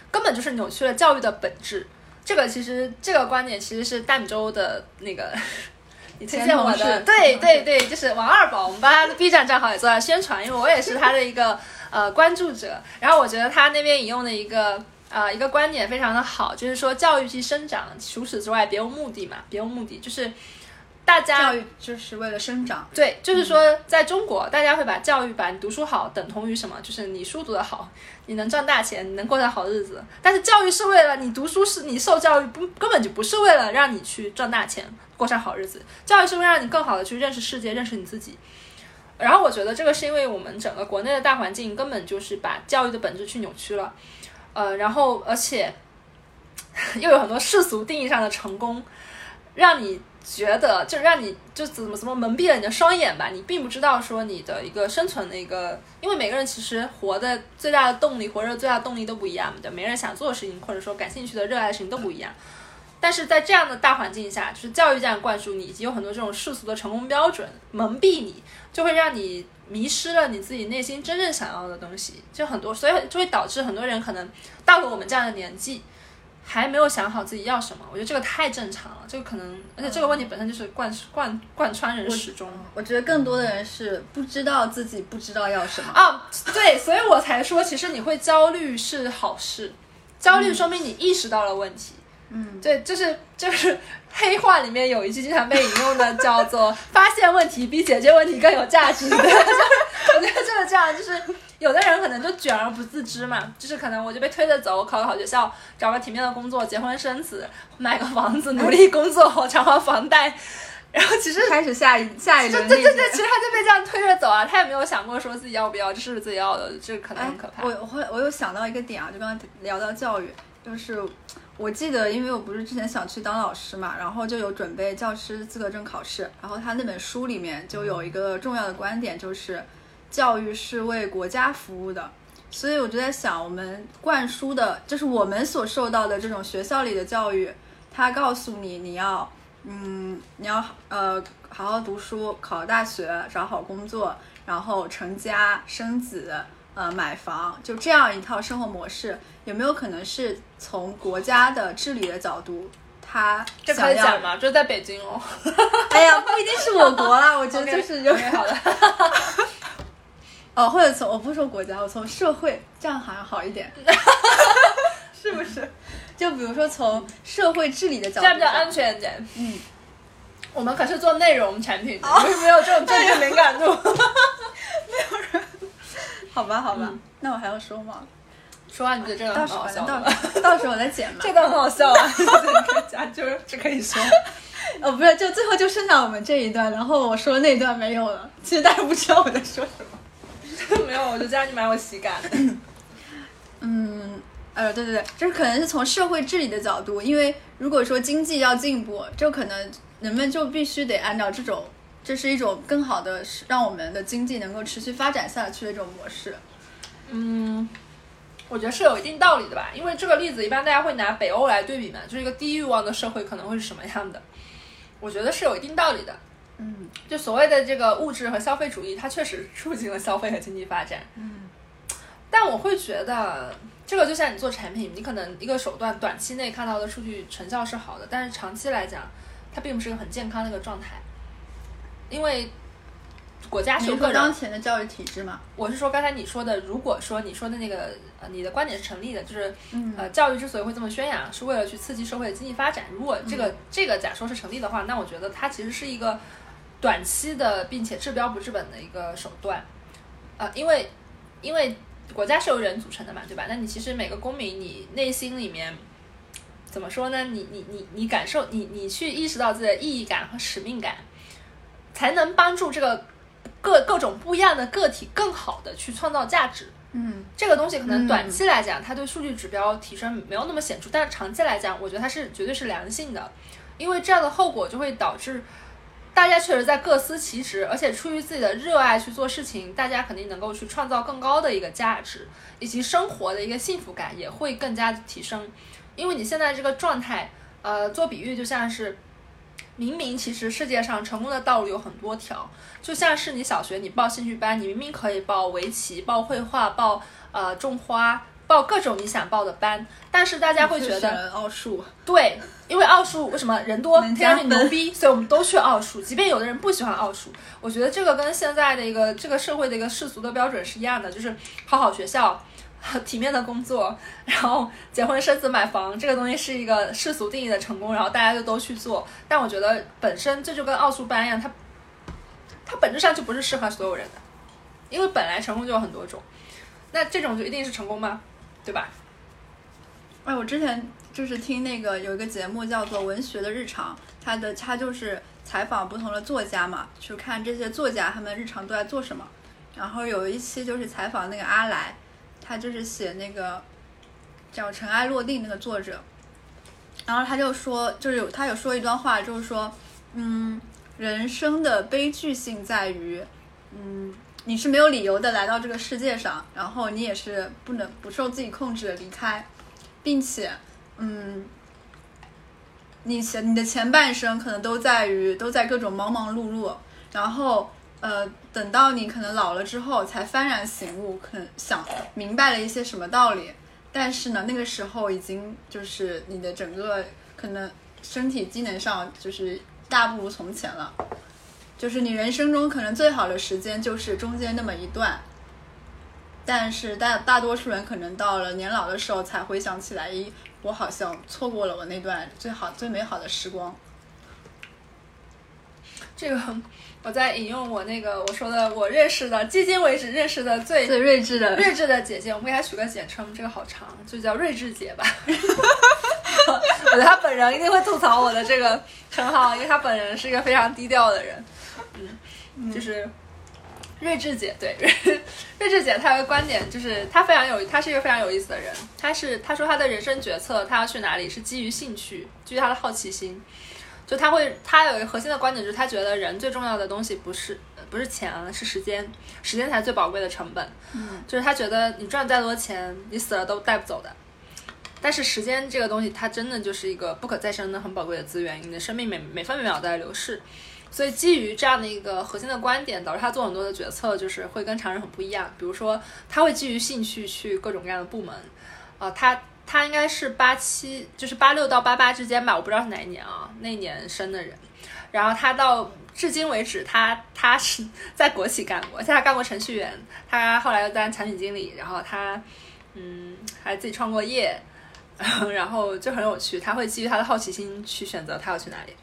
根本就是扭曲了教育的本质。这个其实这个观点其实是大米粥的那个 你推荐我的，对对对，就是王二宝，我们帮他的 B 站账号也做了宣传，因为我也是他的一个呃关注者。然后我觉得他那边引用的一个呃一个观点非常的好，就是说教育即生长，除此之外别无目的嘛，别无目的就是。大家教育就是为了生长，对，就是说，在中国，大家会把教育把你读书好等同于什么？就是你书读得好，你能赚大钱，你能过上好日子。但是教育是为了你读书，是你受教育不根本就不是为了让你去赚大钱，过上好日子。教育是为了让你更好的去认识世界，认识你自己。然后我觉得这个是因为我们整个国内的大环境根本就是把教育的本质去扭曲了，呃，然后而且 又有很多世俗定义上的成功，让你。觉得就是让你就怎么怎么蒙蔽了你的双眼吧，你并不知道说你的一个生存的一个，因为每个人其实活的最大的动力，活着最大动力都不一样的，每个人想做的事情或者说感兴趣的、热爱的事情都不一样。但是在这样的大环境下，就是教育这样灌输你，以及有很多这种世俗的成功标准蒙蔽你，就会让你迷失了你自己内心真正想要的东西。就很多，所以就会导致很多人可能到了我们这样的年纪，还没有想好自己要什么。我觉得这个太正常了，这个可能，而且这个问题本身就是贯贯贯穿人始终。我觉得更多的人是不知道自己不知道要什么啊，对，所以我才说，其实你会焦虑是好事，焦虑说明你意识到了问题。嗯，对，就是就是黑话里面有一句经常被引用的，叫做 “发现问题比解决问题更有价值”。对，就是我觉得就是这样，就是有的人可能就卷而不自知嘛，就是可能我就被推着走，考个好学校，找个体面的工作，结婚生子，买个房子，努力工作，偿还房贷，然后其实开始下一下一轮。对对对，其实他就被这样推着走啊，他也没有想过说自己要不要，这是自己要的，这可能很可怕。我我会我有想到一个点啊，就刚刚聊到教育，就是。我记得，因为我不是之前想去当老师嘛，然后就有准备教师资格证考试。然后他那本书里面就有一个重要的观点，就是教育是为国家服务的。所以我就在想，我们灌输的，就是我们所受到的这种学校里的教育，他告诉你你要，嗯，你要呃好好读书，考大学，找好工作，然后成家生子。呃，买房就这样一套生活模式，有没有可能是从国家的治理的角度，他这可以讲吗？就在北京哦。哎呀，不一定是我国啦，我觉得 就是有点好的。哦，或者从我不说国家，我从社会，这样好像好一点 是不是？就比如说从社会治理的角度，这样比较安全一点。嗯，我们可是做内容产品的，没有这种政治 敏感度。没有人。好吧，好吧，那我还要说吗？说完你觉得这个很好笑到到时候我再剪嘛。这段很好笑啊，就是这可以说。哦，不是，就最后就剩下我们这一段，然后我说那段没有了。其实大家不知道我在说什么。没有，我就这样你蛮有喜感。嗯，呃，对对对，就是可能是从社会治理的角度，因为如果说经济要进步，就可能人们就必须得按照这种。这是一种更好的，让我们的经济能够持续发展下去的一种模式。嗯，我觉得是有一定道理的吧，因为这个例子一般大家会拿北欧来对比嘛，就是一个低欲望的社会可能会是什么样的。我觉得是有一定道理的。嗯，就所谓的这个物质和消费主义，它确实促进了消费和经济发展。嗯，但我会觉得，这个就像你做产品，你可能一个手段短期内看到的数据成效是好的，但是长期来讲，它并不是一个很健康的一个状态。因为国家是有个当前的教育体制嘛，我是说刚才你说的，如果说你说的那个呃，你的观点是成立的，就是呃，教育之所以会这么宣扬，是为了去刺激社会的经济发展。如果这个这个假说是成立的话，那我觉得它其实是一个短期的，并且治标不治本的一个手段。呃，因为因为国家是由人组成的嘛，对吧？那你其实每个公民，你内心里面怎么说呢？你你你你感受，你你去意识到自己的意义感和使命感。才能帮助这个各各种不一样的个体更好的去创造价值。嗯，这个东西可能短期来讲，它对数据指标提升没有那么显著，但是长期来讲，我觉得它是绝对是良性的，因为这样的后果就会导致大家确实在各司其职，而且出于自己的热爱去做事情，大家肯定能够去创造更高的一个价值，以及生活的一个幸福感也会更加提升。因为你现在这个状态，呃，做比喻就像是。明明其实世界上成功的道路有很多条，就像是你小学你报兴趣班，你明明可以报围棋、报绘画、报呃种花、报各种你想报的班，但是大家会觉得奥数对，因为奥数为什么人多天生牛逼，所以我们都去奥数，即便有的人不喜欢奥数，我觉得这个跟现在的一个这个社会的一个世俗的标准是一样的，就是好好学校。体面的工作，然后结婚生子买房，这个东西是一个世俗定义的成功，然后大家就都去做。但我觉得本身这就跟奥数班一样，它它本质上就不是适合所有人的，因为本来成功就有很多种，那这种就一定是成功吗？对吧？哎，我之前就是听那个有一个节目叫做《文学的日常》，他的他就是采访不同的作家嘛，去看这些作家他们日常都在做什么。然后有一期就是采访那个阿来。他就是写那个叫《尘埃落定》那个作者，然后他就说，就是有他有说一段话，就是说，嗯，人生的悲剧性在于，嗯，你是没有理由的来到这个世界上，然后你也是不能不受自己控制的离开，并且，嗯，你前你的前半生可能都在于都在各种忙忙碌碌，然后呃，等到你可能老了之后才幡然醒悟，可能想明白了一些什么道理，但是呢，那个时候已经就是你的整个可能身体机能上就是大不如从前了，就是你人生中可能最好的时间就是中间那么一段。但是大大多数人可能到了年老的时候才回想起来，咦，我好像错过了我那段最好最美好的时光。这个我在引用我那个我说的我认识的迄今为止认识的最最睿智的睿智的姐姐，我们给她取个简称，这个好长，就叫睿智姐吧。我觉得她本人一定会吐槽我的这个称号，因为她本人是一个非常低调的人。嗯，就是。睿智姐对，睿智姐她有个观点，就是她非常有，她是一个非常有意思的人。她是她说她的人生决策，她要去哪里是基于兴趣，基于她的好奇心。就她会，她有一个核心的观点，就是她觉得人最重要的东西不是不是钱，是时间，时间才是最宝贵的成本。嗯，就是她觉得你赚再多钱，你死了都带不走的。但是时间这个东西，它真的就是一个不可再生的很宝贵的资源，你的生命每每分每秒都在流逝。所以基于这样的一个核心的观点，导致他做很多的决策就是会跟常人很不一样。比如说，他会基于兴趣去各种各样的部门，啊，他他应该是八七，就是八六到八八之间吧，我不知道是哪一年啊，那一年生的人。然后他到至今为止，他他是在国企干过，现在干过程序员，他后来又当产品经理，然后他嗯还自己创过业，然后就很有趣，他会基于他的好奇心去选择他要去哪里。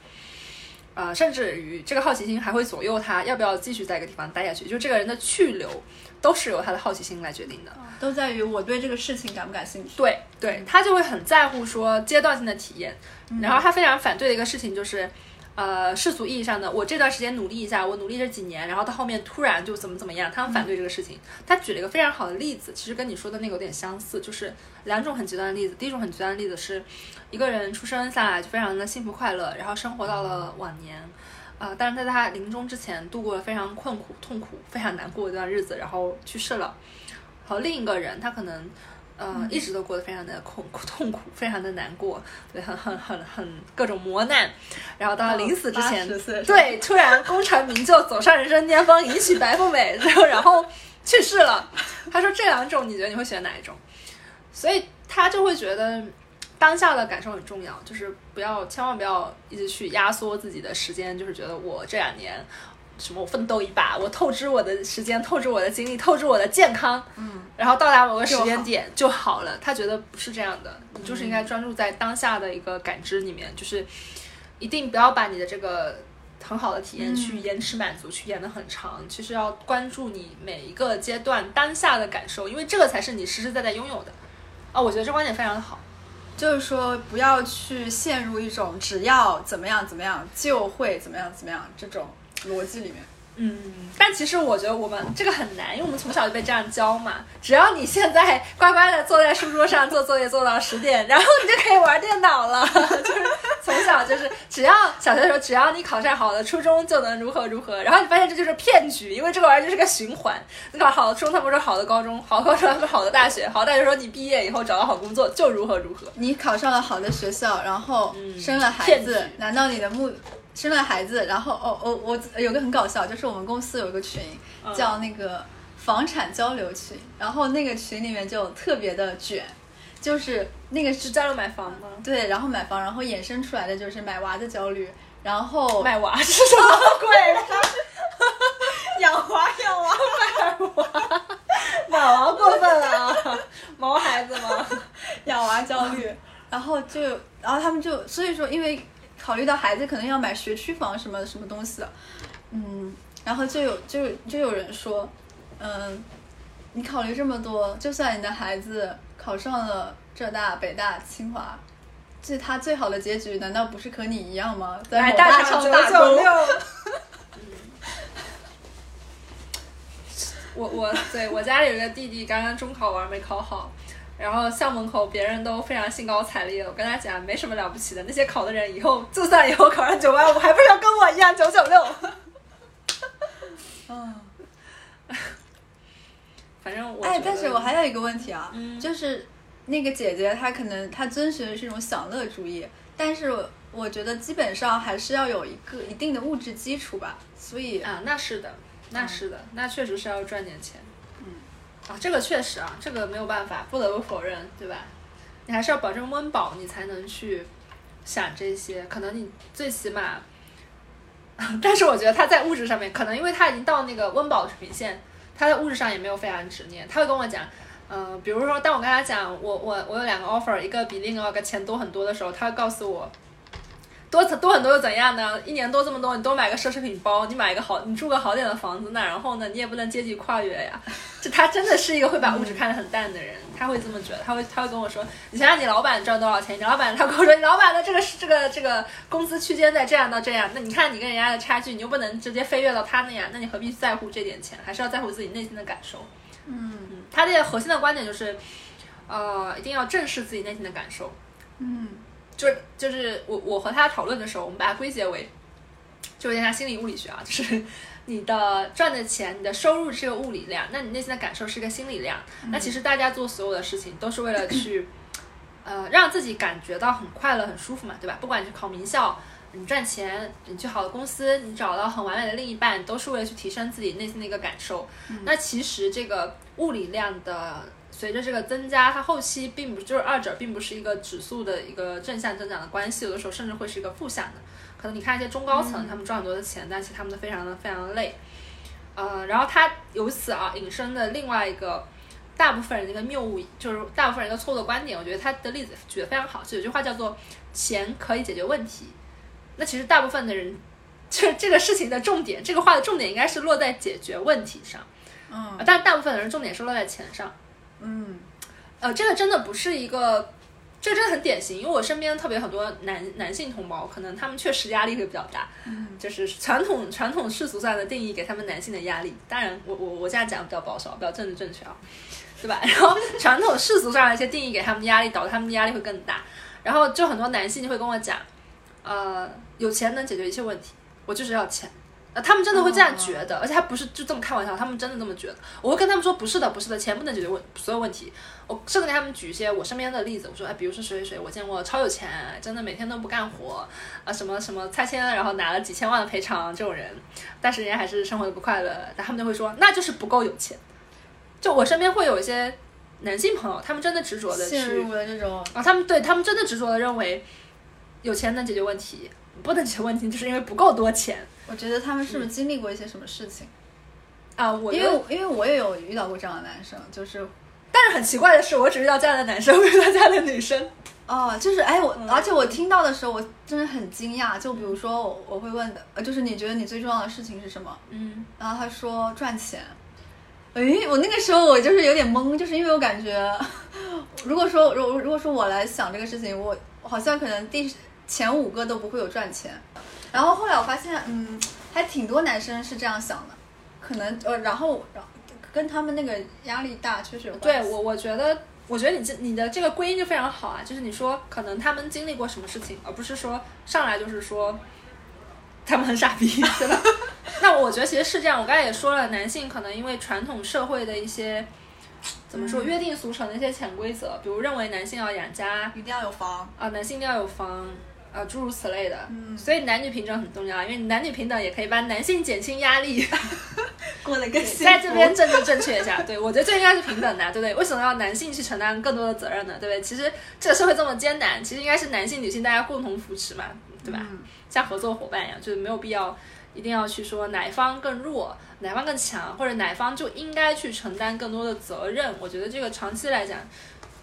啊，甚至于这个好奇心还会左右他要不要继续在一个地方待下去。就这个人的去留，都是由他的好奇心来决定的，都在于我对这个事情感不感兴趣。对，对他就会很在乎说阶段性的体验。然后他非常反对的一个事情就是。呃，世俗意义上的，我这段时间努力一下，我努力这几年，然后到后面突然就怎么怎么样，他们反对这个事情。他举了一个非常好的例子，其实跟你说的那个有点相似，就是两种很极端的例子。第一种很极端的例子是，一个人出生下来就非常的幸福快乐，然后生活到了晚年，呃，但是在他临终之前度过了非常困苦、痛苦、非常难过的一段日子，然后去世了。和另一个人，他可能。呃，一直都过得非常的痛苦，痛苦，非常的难过，对，很很很很各种磨难，然后到临死之前，对，突然功成名就，走上人生巅峰，迎娶白富美，然后然后去世了。他说这两种，你觉得你会选哪一种？所以他就会觉得当下的感受很重要，就是不要千万不要一直去压缩自己的时间，就是觉得我这两年。什么？我奋斗一把，我透支我的时间，透支我的精力，透支我的健康，嗯，然后到达某个时间点就好了。他觉得不是这样的，你就是应该专注在当下的一个感知里面，就是一定不要把你的这个很好的体验去延迟满足，去延得很长。其实要关注你每一个阶段当下的感受，因为这个才是你实实在在拥有的。啊，我觉得这观点非常的好，就是说不要去陷入一种只要怎么样怎么样就会怎么样怎么样这种。逻辑里面，嗯，但其实我觉得我们这个很难，因为我们从小就被这样教嘛。只要你现在乖乖的坐在书桌上做作业做到十点，然后你就可以玩电脑了。就是从小就是，只要小学的时候，只要你考上好的初中就能如何如何。然后你发现这就是骗局，因为这个玩意儿就是个循环。你考好的初中，它不是好的高中；好高中，它不是好的大学；好大学说你毕业以后找到好工作就如何如何。你考上了好的学校，然后生了孩子，难道你的目？生了孩子，然后哦哦，我有个很搞笑，就是我们公司有一个群，叫那个房产交流群，然后那个群里面就特别的卷，就是那个是加入买房吗？对，然后买房，然后衍生出来的就是买娃的焦虑，然后买 娃是什么鬼？养娃养娃买娃，买娃过分了啊！毛孩子吗？养娃焦虑，然后就然后他们就所以说因为。考虑到孩子可能要买学区房什么什么东西的，嗯，然后就有就就有人说，嗯，你考虑这么多，就算你的孩子考上了浙大、北大、清华，这他最好的结局难道不是和你一样吗？在某大厂打工。我我对我家里有个弟弟，刚刚中考完没考好。然后校门口别人都非常兴高采烈，我跟他讲没什么了不起的，那些考的人以后就算以后考上九八五，还不是要跟我一样九九六？嗯，反正我哎，但是我还有一个问题啊，就是那个姐姐她可能她遵循的是一种享乐主义，但是我觉得基本上还是要有一个一定的物质基础吧。所以啊，那是的，那是的，那确实是要赚点钱。啊，这个确实啊，这个没有办法，不得不否认，对吧？你还是要保证温饱，你才能去想这些。可能你最起码，但是我觉得他在物质上面，可能因为他已经到那个温饱的水平线，他在物质上也没有非常执念。他会跟我讲，嗯，比如说，当我跟他讲，我我我有两个 offer，一个比另外一个钱多很多的时候，他会告诉我。多多很多又怎样呢？一年多这么多，你多买个奢侈品包，你买一个好，你住个好点的房子，那然后呢，你也不能阶级跨越呀。就他真的是一个会把物质看得很淡的人，他会这么觉得，他会他会跟我说，你想想你老板赚多少钱？你老板他跟我说，你老板的这个是这个这个工资区间在这样到这样，那你看你跟人家的差距，你又不能直接飞跃到他那样，那你何必在乎这点钱？还是要在乎自己内心的感受。嗯，他的核心的观点就是，呃，一定要正视自己内心的感受。嗯。就是就是我我和他讨论的时候，我们把它归结为，就有点像心理物理学啊，就是你的赚的钱，你的收入是个物理量，那你内心的感受是个心理量。那其实大家做所有的事情都是为了去，呃，让自己感觉到很快乐、很舒服嘛，对吧？不管你考名校，你赚钱，你去好的公司，你找到很完美的另一半，都是为了去提升自己内心的一个感受。那其实这个物理量的。随着这个增加，它后期并不就是二者并不是一个指数的一个正向增长的关系，有的时候甚至会是一个负向的。可能你看一些中高层，他们赚很多的钱，但是他们都非常的非常的累。呃，然后他由此啊引申的另外一个大部分人的一个谬误，就是大部分人一个错误的观点。我觉得他的例子举得非常好，就有句话叫做“钱可以解决问题”。那其实大部分的人，就这个事情的重点，这个话的重点应该是落在解决问题上。嗯，但是大部分的人重点是落在钱上。嗯，呃，这个真的不是一个，这个真的很典型，因为我身边特别很多男男性同胞，可能他们确实压力会比较大，嗯，就是传统传统世俗上的定义给他们男性的压力，当然我我我这样讲比较保守，比较政治正确啊，对吧？然后传统世俗上的一些定义给他们的压力，导致他们的压力会更大，然后就很多男性就会跟我讲，呃，有钱能解决一切问题，我就是要钱。他们真的会这样觉得，而且他不是就这么开玩笑，他们真的这么觉得。我会跟他们说，不是的，不是的，钱不能解决问所有问题。我甚至给他们举一些我身边的例子，我说，哎，比如说谁谁谁，我见过超有钱，真的每天都不干活，啊，什么什么拆迁，然后拿了几千万的赔偿这种人，但是人家还是生活的不快乐。他们就会说，那就是不够有钱。就我身边会有一些男性朋友，他们真的执着的陷入了这种啊，他们对他们真的执着的认为，有钱能解决问题，不能解决问题，就是因为不够多钱。我觉得他们是不是经历过一些什么事情啊？我因为因为我也有遇到过这样的男生，就是，但是很奇怪的是，我只遇到这样的男生，没遇到这样的女生。哦，就是哎，我而且我听到的时候，我真的很惊讶。就比如说，我我会问的，呃，就是你觉得你最重要的事情是什么？嗯，然后他说赚钱。哎，我那个时候我就是有点懵，就是因为我感觉，如果说如如果说我来想这个事情，我好像可能第前五个都不会有赚钱。然后后来我发现，嗯，还挺多男生是这样想的，可能呃，然后然后跟他们那个压力大确实有关系对我，我觉得，我觉得你这你的这个归因就非常好啊，就是你说可能他们经历过什么事情，而不是说上来就是说他们很傻逼，对吧？那我觉得其实是这样，我刚才也说了，男性可能因为传统社会的一些怎么说约定俗成的一些潜规则，比如认为男性要养家，一定要有房啊，男性一定要有房。啊，诸如此类的，所以男女平等很重要，因为男女平等也可以帮男性减轻压力，过得更幸福。在这边政治正确一下，对我觉得这应该是平等的，对不对？为什么要男性去承担更多的责任呢？对不对？其实这个社会这么艰难，其实应该是男性、女性大家共同扶持嘛，对吧？像合作伙伴一样，就是没有必要一定要去说哪方更弱，哪方更强，或者哪方就应该去承担更多的责任。我觉得这个长期来讲。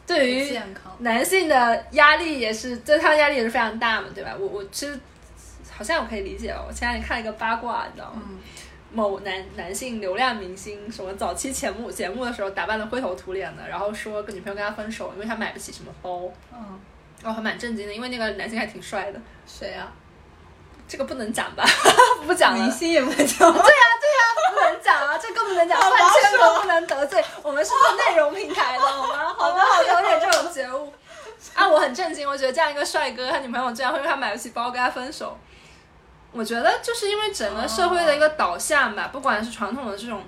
对于男性的压力也是，对他的压力也是非常大嘛，对吧？我我其实好像我可以理解哦。我前两天看了一个八卦，你知道吗？某男男性流量明星，什么早期节目节目的时候打扮的灰头土脸的，然后说跟女朋友跟他分手，因为他买不起什么包。嗯，我还蛮震惊的，因为那个男性还挺帅的。谁啊？这个不能讲吧？不讲了。明星也不能讲。对呀，对呀，不能讲啊，这更不能讲，饭圈都不能得罪。我们是做内容平台的，好吗？好的，好的，有点这种觉悟。啊，我很震惊，我觉得这样一个帅哥，他女朋友这样会因为他买不起包跟他分手。我觉得就是因为整个社会的一个导向吧，不管是传统的这种，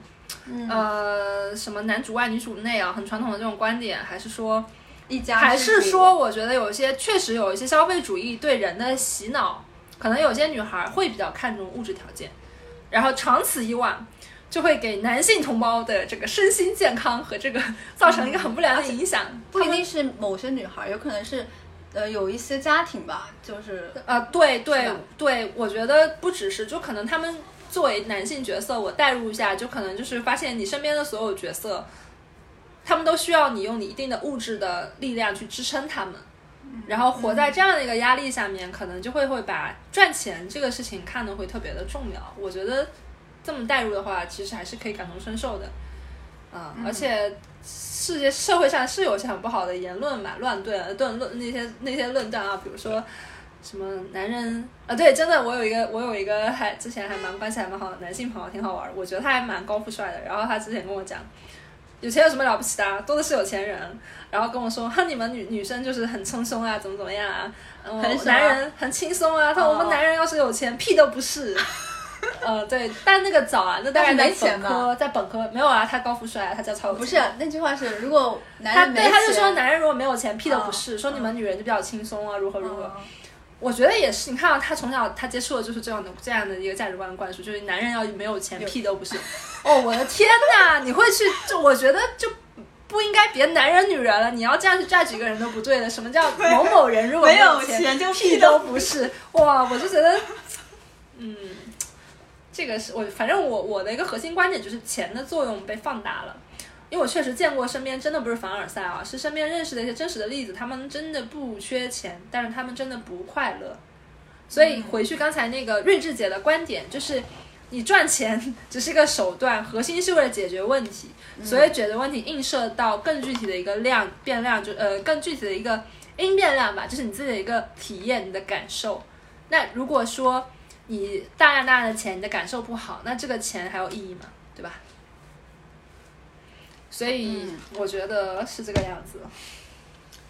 呃，什么男主外女主内啊，很传统的这种观点，还是说一家还是说，我觉得有些确实有一些消费主义对人的洗脑，可能有些女孩会比较看重物质条件，然后长此以往，就会给男性同胞的这个身心健康和这个造成一个很不良的影响。不一定是某些女孩，有可能是呃有一些家庭吧，就是呃对对对，我觉得不只是，就可能他们作为男性角色，我代入一下，就可能就是发现你身边的所有角色。他们都需要你用你一定的物质的力量去支撑他们，然后活在这样的一个压力下面，可能就会会把赚钱这个事情看得会特别的重要。我觉得这么代入的话，其实还是可以感同身受的，啊，而且世界社会上是有些很不好的言论嘛，乱炖论论那些那些论断啊，比如说什么男人啊，对，真的，我有一个我有一个还之前还蛮关系还蛮好的男性朋友，挺好玩，我觉得他还蛮高富帅的，然后他之前跟我讲。有钱有什么了不起的？多的是有钱人。然后跟我说，哈，你们女女生就是很轻松啊，怎么怎么样啊？嗯，男人很轻松啊。他说我们男人要是有钱，屁都不是。呃，对，但那个早啊，那当然在本科，在本科没有啊。他高富帅啊，他叫超。不是那句话是，如果男人对，他就说男人如果没有钱，屁都不是。说你们女人就比较轻松啊，如何如何。我觉得也是，你看啊他从小他接触的就是这样的这样的一个价值观灌输，就是男人要没有钱屁都不是。哦，我的天哪！你会去就我觉得就不应该别男人女人了，你要这样去拽几个人都不对的。什么叫某某人如果没有钱就屁都不是？哇，我就觉得，嗯，这个是我反正我我的一个核心观点就是钱的作用被放大了。因为我确实见过身边真的不是凡尔赛啊，是身边认识的一些真实的例子，他们真的不缺钱，但是他们真的不快乐。所以回去刚才那个睿智姐的观点，就是你赚钱只是一个手段，核心是为了解决问题。所以解决问题映射到更具体的一个量变量，就呃更具体的一个因变量吧，就是你自己的一个体验、你的感受。那如果说你大量大量的钱，你的感受不好，那这个钱还有意义吗？对吧？所以我觉得是这个样子。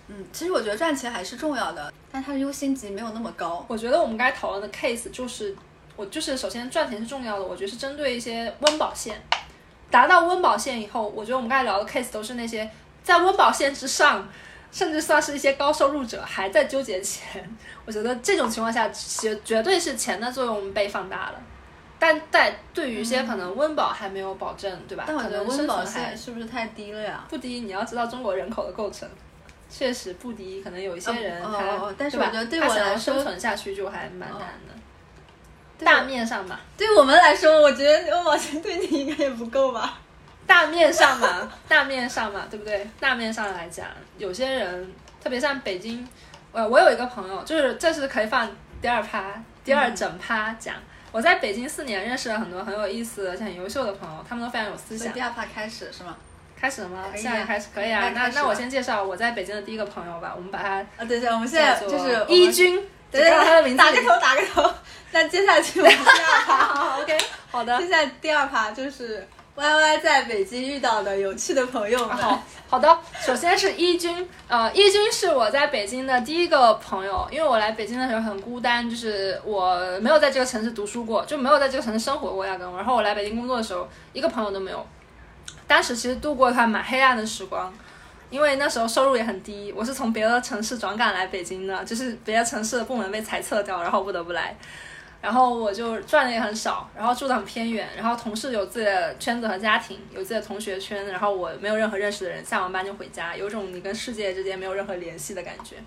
嗯，其实我觉得赚钱还是重要的，但它的优先级没有那么高。我觉得我们该讨论的 case 就是，我就是首先赚钱是重要的，我觉得是针对一些温饱线，达到温饱线以后，我觉得我们刚才聊的 case 都是那些在温饱线之上，甚至算是一些高收入者还在纠结钱。我觉得这种情况下，绝绝对是钱的作用被放大了。但在对于一些可能温饱还没有保证，对吧？但我觉得温饱线是不是太低了呀？不低，你要知道中国人口的构成，确实不低。可能有一些人他，但是我觉得对我来说生存下去就还蛮难的。大面上吧，对我们来说，我觉得温饱钱对你应该也不够吧？大面上嘛，大面上嘛，对不对？大面上来讲，有些人，特别像北京，呃，我有一个朋友，就是这是可以放第二趴、第二整趴讲。我在北京四年，认识了很多很有意思而且很优秀的朋友，他们都非常有思想。第二趴开始是吗？开始了吗？现在开始可以啊。那那我先介绍我在北京的第一个朋友吧。我们把他啊，对对，我们现在就是一军，对对，他的名字。打个头，打个头。那接下去我们第二趴，OK，好的。接下来第二趴就是。Y Y 在北京遇到的有趣的朋友们。好好的，首先是一军，呃，一军是我在北京的第一个朋友，因为我来北京的时候很孤单，就是我没有在这个城市读书过，就没有在这个城市生活过压根。然后我来北京工作的时候，一个朋友都没有。当时其实度过一段蛮黑暗的时光，因为那时候收入也很低，我是从别的城市转岗来北京的，就是别的城市的部门被裁撤掉，然后不得不来。然后我就赚的也很少，然后住的很偏远，然后同事有自己的圈子和家庭，有自己的同学圈，然后我没有任何认识的人，下完班就回家，有种你跟世界之间没有任何联系的感觉。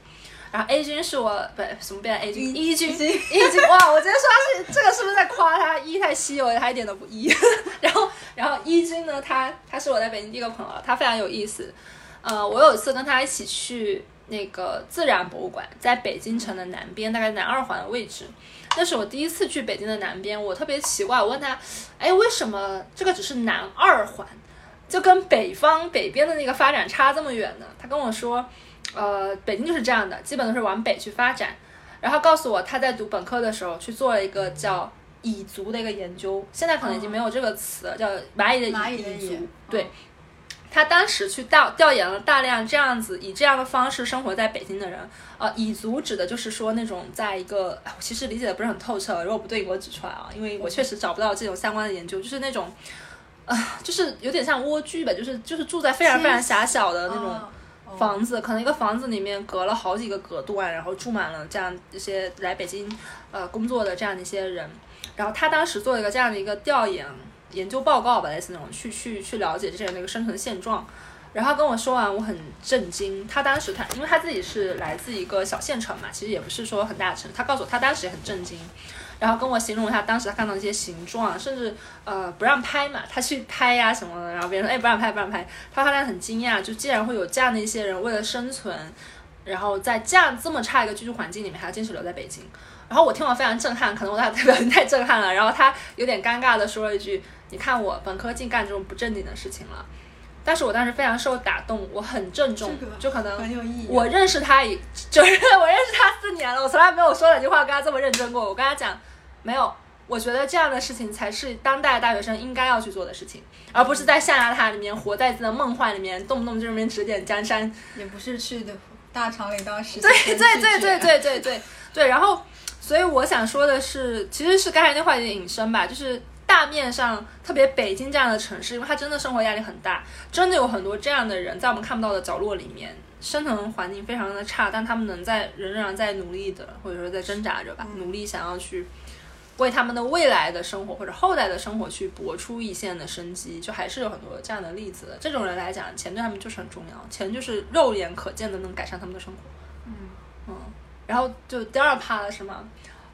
然后 A 君是我不什么变 A 君一君一君哇，我今天说他是这个是不是在夸他一太稀有，他一点都不一。然后然后一君呢，他他是我在北京第一个朋友，他非常有意思。呃，我有一次跟他一起去那个自然博物馆，在北京城的南边，大概南二环的位置。那是我第一次去北京的南边，我特别奇怪，我问他，哎，为什么这个只是南二环，就跟北方北边的那个发展差这么远呢？他跟我说，呃，北京就是这样的，基本都是往北去发展。然后告诉我他在读本科的时候去做了一个叫蚁族的一个研究，现在可能已经没有这个词，叫蚂蚁的蚁族，对。他当时去调调研了大量这样子以这样的方式生活在北京的人，呃，蚁族指的就是说那种在一个，其实理解的不是很透彻，如果不对，给我指出来啊，因为我确实找不到这种相关的研究，就是那种，啊，就是有点像蜗居吧，就是就是住在非常非常狭小的那种，房子，可能一个房子里面隔了好几个隔断，然后住满了这样一些来北京呃工作的这样的一些人。然后他当时做了一个这样的一个调研研究报告吧，类似那种去去去了解这些人的一个生存现状。然后跟我说完，我很震惊。他当时他因为他自己是来自一个小县城嘛，其实也不是说很大的城。他告诉我他当时也很震惊，然后跟我形容一下当时他看到一些形状，甚至呃不让拍嘛，他去拍呀什么的。然后别人说哎不让拍不让拍，他后来很惊讶，就竟然会有这样的一些人为了生存，然后在这样这么差一个居住环境里面还要坚持留在北京。然后我听完非常震撼，可能我代表太震撼了。然后他有点尴尬的说了一句：“你看我本科竟干这种不正经的事情了。”但是我当时非常受打动，我很郑重，就可能我认识他已 就是我认识他四年了，我从来没有说两句话跟他这么认真过。我跟他讲，没有，我觉得这样的事情才是当代大学生应该要去做的事情，而不是在象牙塔里面活在自己的梦幻里面，动不动就那边指点江山，也不是去的大厂里当实习对对对对对对对对，然后。所以我想说的是，其实是刚才那话有点隐身吧，就是大面上特别北京这样的城市，因为它真的生活压力很大，真的有很多这样的人在我们看不到的角落里面，生存环境非常的差，但他们能在仍然在努力的，或者说在挣扎着吧，努力想要去为他们的未来的生活或者后代的生活去搏出一线的生机，就还是有很多这样的例子。这种人来讲，钱对他们就是很重要，钱就是肉眼可见的能改善他们的生活。嗯嗯。然后就第二趴了是吗？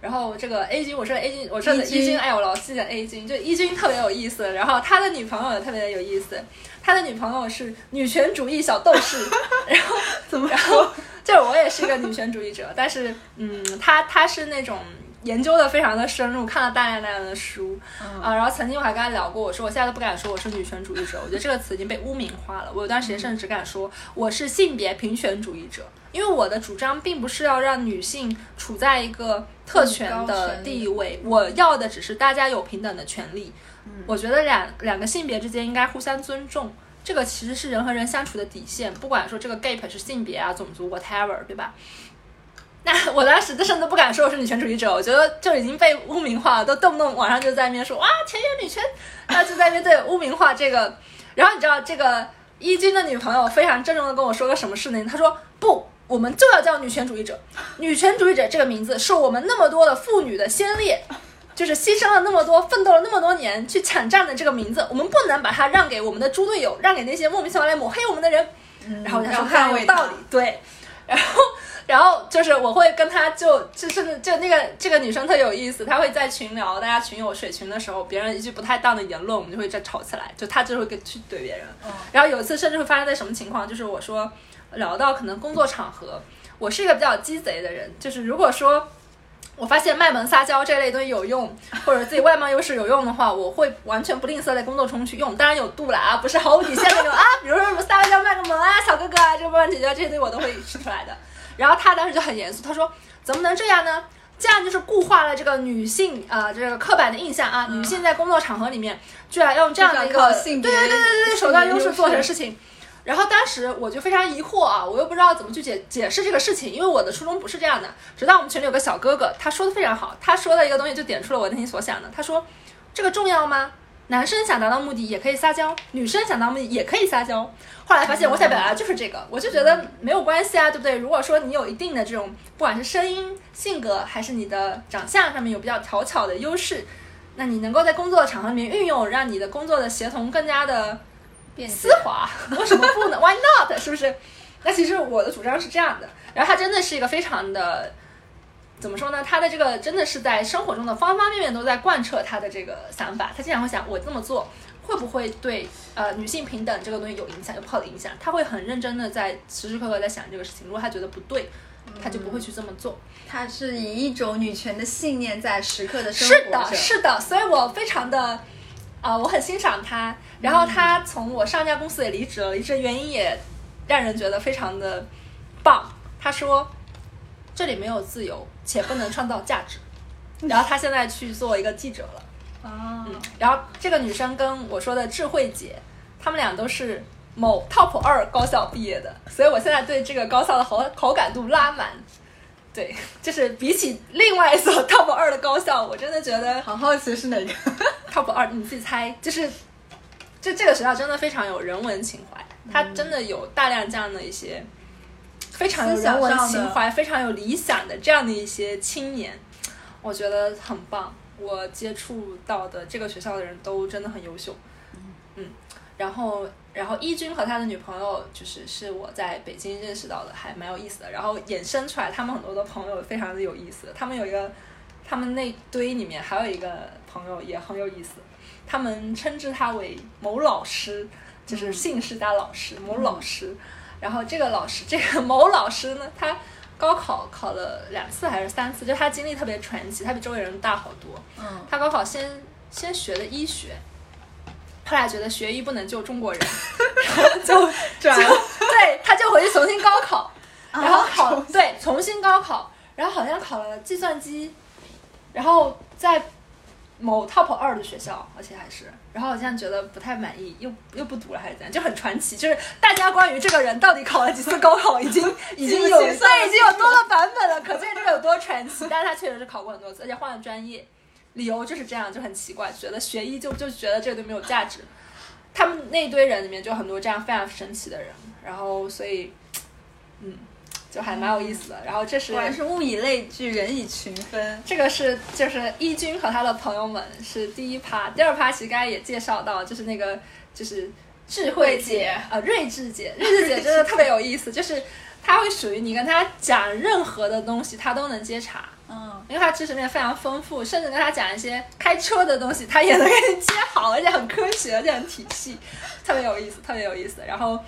然后这个 A 君，我说 A 君，我说的一君，哎，我老记得 A 君，就一君特别有意思。然后他的女朋友也特别有意思，他的女朋友是女权主义小斗士。然后怎么？然后就是我也是一个女权主义者，但是嗯，他他是那种研究的非常的深入，看了大量大量的书啊。然后曾经我还跟他聊过，我说我现在都不敢说我是女权主义者，我觉得这个词已经被污名化了。我有段时间甚至只敢说我是性别平权主义者。因为我的主张并不是要让女性处在一个特权的地位，我要的只是大家有平等的权利。嗯我觉得两两个性别之间应该互相尊重，这个其实是人和人相处的底线。不管说这个 gap 是性别啊、种族 whatever，对吧？那我当时甚至不敢说我是女权主义者，我觉得就已经被污名化了，都动不动网上就在那边说哇田园女权，那就在那边对污名化这个。然后你知道这个一军的女朋友非常郑重的跟我说个什么事呢？她说不。我们就要叫女权主义者，女权主义者这个名字是我们那么多的妇女的先烈，就是牺牲了那么多、奋斗了那么多年去抢占的这个名字，我们不能把它让给我们的猪队友，让给那些莫名其妙来抹黑我们的人。然后他说很有道理，对。然后，然后就是我会跟他就就是就那个这个女生特有意思，她会在群聊，大家群友水群的时候，别人一句不太当的言论，我们就会再吵起来，就她就会跟去怼别人。然后有一次甚至会发生在什么情况，就是我说。聊到可能工作场合，我是一个比较鸡贼的人，就是如果说我发现卖萌撒娇这类东西有用，或者自己外貌优势有用的话，我会完全不吝啬在工作中去用，当然有度了啊，不是毫无底线那种啊，比如说什么撒个娇卖个萌啊，小哥哥啊，这个问题这些东西我都会说出来的。然后他当时就很严肃，他说怎么能这样呢？这样就是固化了这个女性啊这个刻板的印象啊，女性在工作场合里面居然用这样的一个对对对对对手段优势做成事情。然后当时我就非常疑惑啊，我又不知道怎么去解解释这个事情，因为我的初衷不是这样的。直到我们群里有个小哥哥，他说的非常好，他说的一个东西就点出了我内心所想的。他说：“这个重要吗？男生想达到目的也可以撒娇，女生想达到目的也可以撒娇。”后来发现我想表达的就是这个，我就觉得没有关系啊，对不对？如果说你有一定的这种，不管是声音、性格还是你的长相上面有比较讨巧的优势，那你能够在工作的场合里面运用，让你的工作的协同更加的。丝滑，为什么不呢？Why not？是不是？那其实我的主张是这样的。然后他真的是一个非常的，怎么说呢？他的这个真的是在生活中的方方面面都在贯彻他的这个想法。他经常会想，我这么做会不会对呃女性平等这个东西有影响，有不好的影响？他会很认真的在时时刻刻在想这个事情。如果他觉得不对，他就不会去这么做。他是以一种女权的信念在时刻的生活是的，是的。所以我非常的。啊，我很欣赏他，然后他从我上家公司也离职了，离职原因也让人觉得非常的棒。他说这里没有自由，且不能创造价值。然后他现在去做一个记者了。啊，嗯，然后这个女生跟我说的智慧姐，他们俩都是某 top 二高校毕业的，所以我现在对这个高校的好好感度拉满。对，就是比起另外一所 top 二的高校，我真的觉得好好奇是哪个 top 二，你自己猜。就是，就这个学校真的非常有人文情怀。它真的有大量这样的一些非常有人文情怀、非常有理想的这样的一些青年，我觉得很棒。我接触到的这个学校的人都真的很优秀，嗯，然后然后一军和他的女朋友就是是我在北京认识到的，还蛮有意思的。然后衍生出来他们很多的朋友非常的有意思，他们有一个他们那堆里面还有一个朋友也很有意思，他们称之他为某老师，就是姓氏加老师某老师。然后这个老师这个某老师呢，他。高考考了两次还是三次，就他经历特别传奇，他比周围人大好多。嗯，他高考先先学的医学，后来觉得学医不能救中国人，然后就转，对，他就回去重新高考，然后考对重新高考，然后好像考了计算机，然后在。某 top 二的学校，而且还是，然后好像觉得不太满意，又又不读了还是怎样，就很传奇。就是大家关于这个人到底考了几次高考，已经已经有对已经有多个版本了，可见这个有多传奇。但是他确实是考过很多次，而且换了专业，理由就是这样，就很奇怪，觉得学医就就觉得这个都没有价值。他们那堆人里面就很多这样非常神奇的人，然后所以，嗯。就还蛮有意思的，然后这是果然是物以类聚，人以群分。这个是就是一军和他的朋友们是第一趴，第二趴其实刚才也介绍到，就是那个就是智慧姐呃睿智姐，睿 智姐真的特别有意思，就是她会属于你跟她讲任何的东西，她都能接茬，嗯，因为他知识面非常丰富，甚至跟他讲一些开车的东西，他也能给你接好，而且很科学，而且很体系，特别有意思，特别有意思，然后。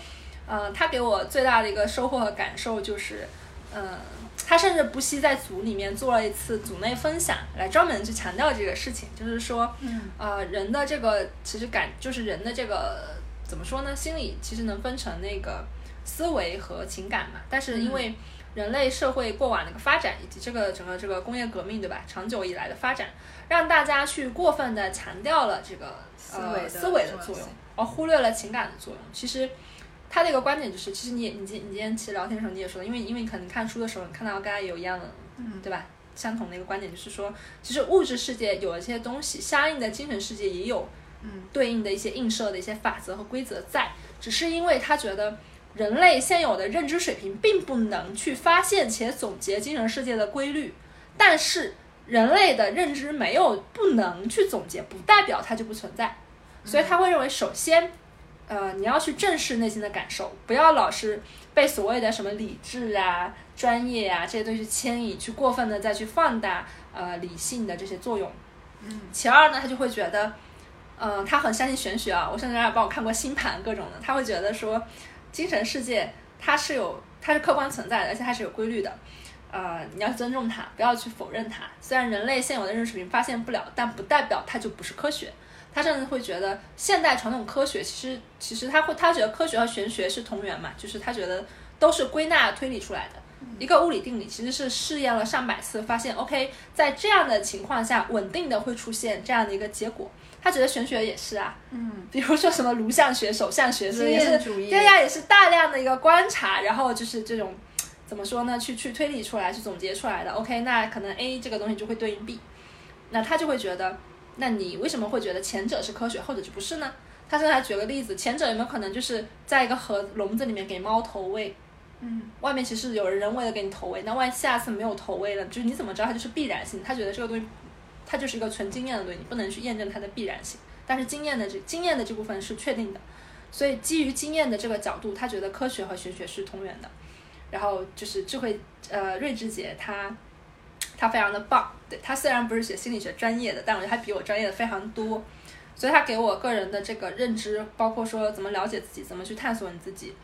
嗯，他给我最大的一个收获和感受就是，嗯，他甚至不惜在组里面做了一次组内分享，来专门去强调这个事情，就是说，嗯，呃，人的这个其实感就是人的这个怎么说呢？心理其实能分成那个思维和情感嘛。但是因为人类社会过往的一个发展，以及这个整个这个工业革命，对吧？长久以来的发展，让大家去过分的强调了这个呃思维的作用，而忽略了情感的作用。其实。他的一个观点就是，其实你也你今你今天其实聊天的时候你也说了，因为因为可能看书的时候你看到跟大家有一样的，嗯，对吧？相同的一个观点就是说，其实物质世界有了这些东西，相应的精神世界也有，嗯，对应的一些映射的一些法则和规则在，只是因为他觉得人类现有的认知水平并不能去发现且总结精神世界的规律，但是人类的认知没有不能去总结，不代表它就不存在，所以他会认为首先。呃，你要去正视内心的感受，不要老是被所谓的什么理智啊、专业啊这些东西牵引，去过分的再去放大呃理性的这些作用。嗯。其二呢，他就会觉得，嗯，他很相信玄学啊。我甚至还帮我看过星盘各种的，他会觉得说，精神世界它是有，它是客观存在的，而且它是有规律的。呃，你要尊重它，不要去否认它。虽然人类现有的认识水平发现不了，但不代表它就不是科学。他甚至会觉得现代传统科学其实其实他会他觉得科学和玄学是同源嘛，就是他觉得都是归纳推理出来的一个物理定理，其实是试验了上百次，发现 OK 在这样的情况下稳定的会出现这样的一个结果。他觉得玄学也是啊，嗯，比如说什么颅相学、手相学，经验主义，对呀，也是大量的一个观察，然后就是这种怎么说呢，去去推理出来，去总结出来的。OK，那可能 A 这个东西就会对应 B，那他就会觉得。那你为什么会觉得前者是科学，后者就不是呢？他甚至还举个例子，前者有没有可能就是在一个盒笼子里面给猫投喂，嗯，外面其实有人人为的给你投喂，那万一下次没有投喂了，就是你怎么知道它就是必然性？他觉得这个东西，它就是一个纯经验的东西，你不能去验证它的必然性。但是经验的这经验的这部分是确定的，所以基于经验的这个角度，他觉得科学和玄学是同源的。然后就是智慧呃睿智姐她。他非常的棒，对他虽然不是学心理学专业的，但我觉得他比我专业的非常多，所以他给我个人的这个认知，包括说怎么了解自己，怎么去探索你自己，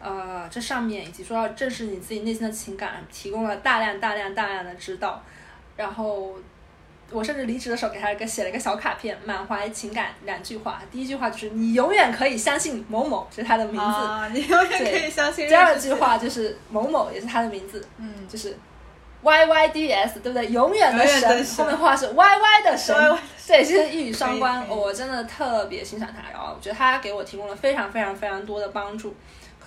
呃，这上面以及说要正视你自己内心的情感，提供了大量大量大量的指导。然后我甚至离职的时候给他一个写了一个小卡片，满怀情感两句话，第一句话就是你永远可以相信某某，是他的名字，啊 你永远可以相信。第二句话就是某某也是他的名字，嗯，就是。Y Y D S 对不对？永远的神，后面话是 Y Y 的神，这也是一语双关。我真的特别欣赏他，然后我觉得他给我提供了非常非常非常多的帮助。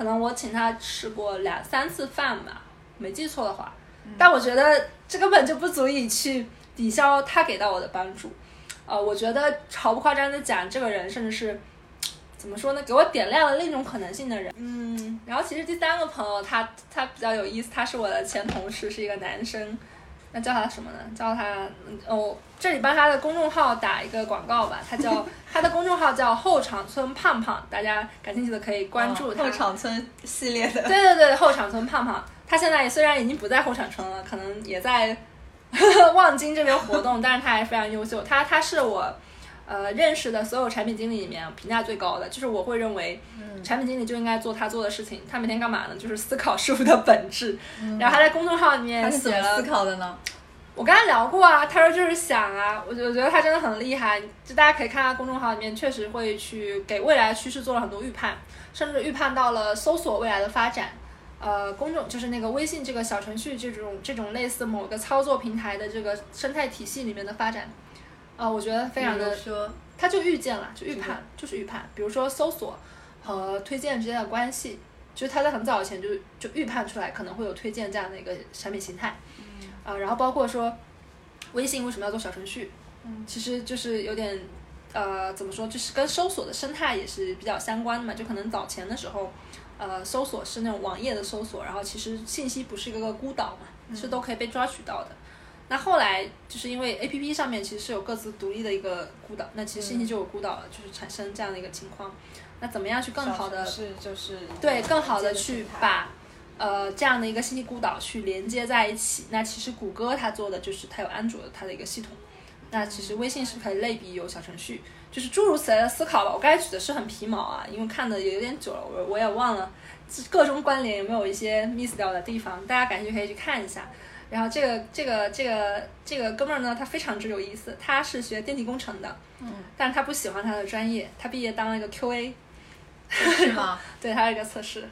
可能我请他吃过两三次饭吧，没记错的话。但我觉得这根本就不足以去抵消他给到我的帮助。呃，我觉得毫不夸张的讲，这个人甚至是怎么说呢？给我点亮了另一种可能性的人。嗯，然后其实第三个朋友他他比较有意思，他是我的前同事，是一个男生。那叫他什么呢？叫他哦，这里帮他的公众号打一个广告吧。他叫 他的公众号叫后场村胖胖，大家感兴趣的可以关注他。后场村系列的。对对对，后场村胖胖，他现在虽然已经不在后场村了，可能也在 望京这边活动，但是他还非常优秀。他他是我。呃，认识的所有产品经理里面评价最高的，就是我会认为，产品经理就应该做他做的事情。他每天干嘛呢？就是思考事物的本质。然后他在公众号里面写了思考的呢。我跟他聊过啊，他说就是想啊，我我觉得他真的很厉害。就大家可以看他公众号里面，确实会去给未来趋势做了很多预判，甚至预判到了搜索未来的发展。呃，公众就是那个微信这个小程序这种这种类似某个操作平台的这个生态体系里面的发展。啊，我觉得非常的，他就预见了，就预判，就是预判。比如说搜索和推荐之间的关系，就是他在很早以前就就预判出来可能会有推荐这样的一个产品形态。嗯。啊，然后包括说微信为什么要做小程序？嗯，其实就是有点呃，怎么说，就是跟搜索的生态也是比较相关的嘛。就可能早前的时候，呃，搜索是那种网页的搜索，然后其实信息不是一个个孤岛嘛，是都可以被抓取到的。那后来就是因为 A P P 上面其实是有各自独立的一个孤岛，那其实信息就有孤岛了，就是产生这样的一个情况。那怎么样去更好的是就是对更好的去把呃这样的一个信息孤岛去连接在一起？那其实谷歌它做的就是它有安卓的它的一个系统，那其实微信是可以类比有小程序，就是诸如此类的思考吧。我刚才举的是很皮毛啊，因为看的也有点久了，我我也忘了各种关联有没有一些 miss 掉的地方，大家感兴趣可以去看一下。然后这个这个这个这个哥们儿呢，他非常之有意思。他是学电气工程的，嗯，但是他不喜欢他的专业。他毕业当了一个 QA，是吗？对，他是一个测试。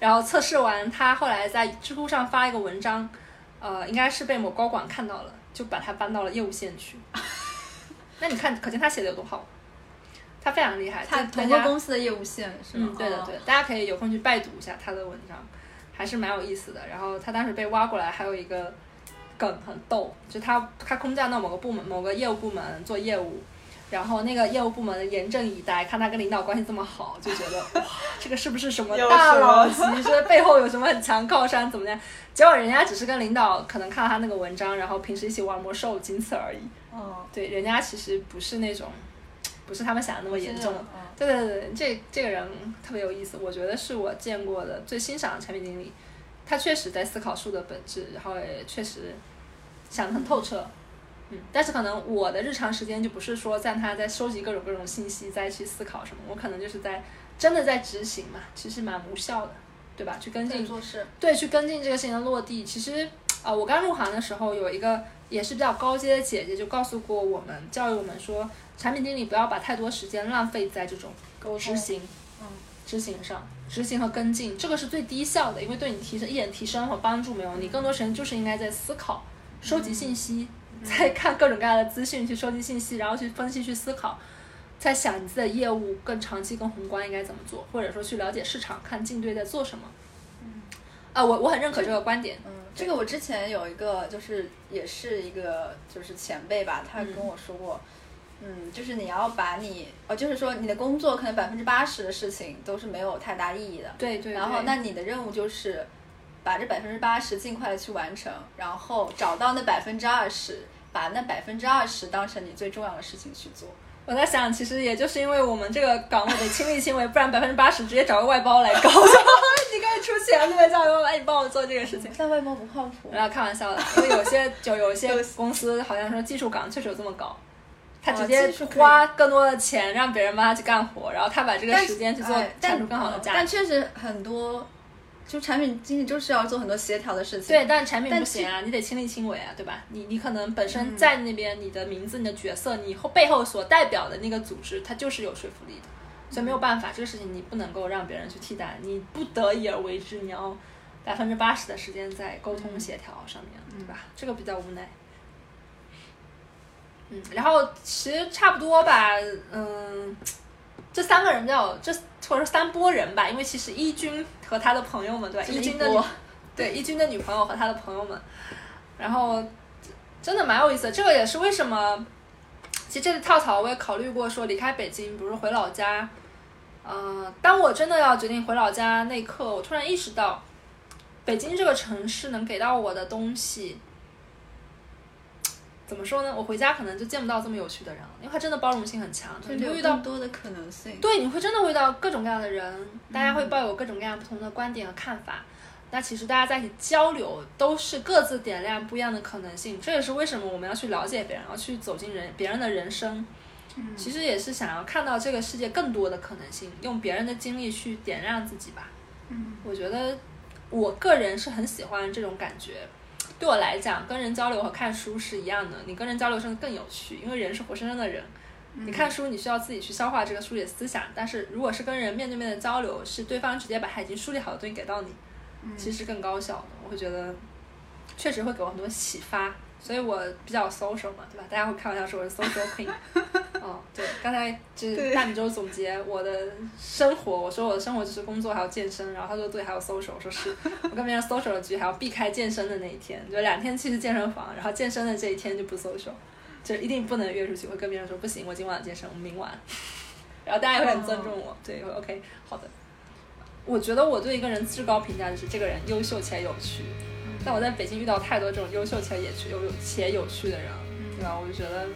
然后测试完，他后来在知乎上发一个文章，呃，应该是被某高管看到了，就把他搬到了业务线去。那你看，可见他写的有多好。他非常厉害。他同个公司的业务线是吗？嗯，对的对，大家可以有空去拜读一下他的文章。还是蛮有意思的。然后他当时被挖过来，还有一个梗很逗，就他他空降到某个部门、某个业务部门做业务，然后那个业务部门严阵以待，看他跟领导关系这么好，就觉得哇，这个是不是什么大佬级？说背后有什么很强靠山？怎么样？结果人家只是跟领导可能看了他那个文章，然后平时一起玩魔兽，仅此而已。哦，对，人家其实不是那种，不是他们想的那么严重。对对对，这这个人特别有意思，我觉得是我见过的最欣赏的产品经理。他确实在思考树的本质，然后也确实想得很透彻。嗯，但是可能我的日常时间就不是说在他在收集各种各种信息，再去思考什么，我可能就是在真的在执行嘛，其实蛮无效的，对吧？去跟进做事，对，去跟进这个事情的落地。其实啊，我刚入行的时候，有一个也是比较高阶的姐姐就告诉过我们，教育我们说。产品经理不要把太多时间浪费在这种执行，嗯，执行上，执行和跟进，这个是最低效的，因为对你提升一点提升和帮助没有。你更多时间就是应该在思考、收集信息，在看各种各样的资讯，去收集信息，然后去分析、去思考，在想你自己的业务更长期、更宏观应该怎么做，或者说去了解市场，看竞对在做什么。嗯，啊，我我很认可这个观点。嗯，这个我之前有一个，就是也是一个就是前辈吧，他跟我说过。嗯，就是你要把你，哦，就是说你的工作可能百分之八十的事情都是没有太大意义的。对对。然后，那你的任务就是把这百分之八十尽快的去完成，然后找到那百分之二十，把那百分之二十当成你最重要的事情去做。我在想，其实也就是因为我们这个岗位的亲力亲为，不然百分之八十直接找个外包来搞。你可以出钱，对吧？叫外包来你帮我做这个事情。但外包不靠谱。不要开玩笑的，因为有些就有些公司好像说技术岗确实有这么搞。他直接花更多的钱让别人帮他去干活，然后他把这个时间去做产出更好的价。但确实很多，就产品经理就是要做很多协调的事情。对，但产品不行啊，你得亲力亲为啊，对吧？你你可能本身在那边，你的名字、你的角色，你后背后所代表的那个组织，它就是有说服力的，所以没有办法，这个事情你不能够让别人去替代，你不得已而为之，你要百分之八十的时间在沟通协调上面，对吧？这个比较无奈。嗯，然后其实差不多吧，嗯，这三个人比较，这或者说三波人吧，因为其实一军和他的朋友们，对吧？一军的对一军的女朋友和他的朋友们，然后真的蛮有意思的。这个也是为什么，其实这次跳槽我也考虑过说离开北京，比如回老家，呃，当我真的要决定回老家那一刻，我突然意识到，北京这个城市能给到我的东西，怎么说呢？我回家可能就见不到这么有趣的人了，因为它真的包容性很强，你会遇到更多的可能性。对，你会真的会遇到各种各样的人，大家会抱有各种各样不同的观点和看法。那其实大家在一起交流，都是各自点亮不一样的可能性。这也是为什么我们要去了解别人，要去走进人别人的人生。其实也是想要看到这个世界更多的可能性，用别人的经历去点亮自己吧。嗯，我觉得我个人是很喜欢这种感觉。对我来讲，跟人交流和看书是一样的。你跟人交流真的更有趣，因为人是活生生的人。你看书，你需要自己去消化这个书里的思想；但是如果是跟人面对面的交流，是对方直接把他已经梳理好的东西给到你，其实更高效的。我会觉得，确实会给我很多启发。所以我比较 social 嘛，对吧？大家会开玩笑说我是 social queen。哦，对，刚才就是大米粥总结我的生活，我说我的生活就是工作还有健身，然后他说对，还有 social，我说是 我跟别人 social 的局还要避开健身的那一天，就两天去健身房，然后健身的这一天就不 social，就一定不能约出去，会跟别人说不行，我今晚健身，我明晚。然后大家也会很尊重我，对，会 OK，好的。我觉得我对一个人至高评价就是这个人优秀且有趣。但我在北京遇到太多这种优秀且有趣、有有且有趣的人，对吧？我就觉得，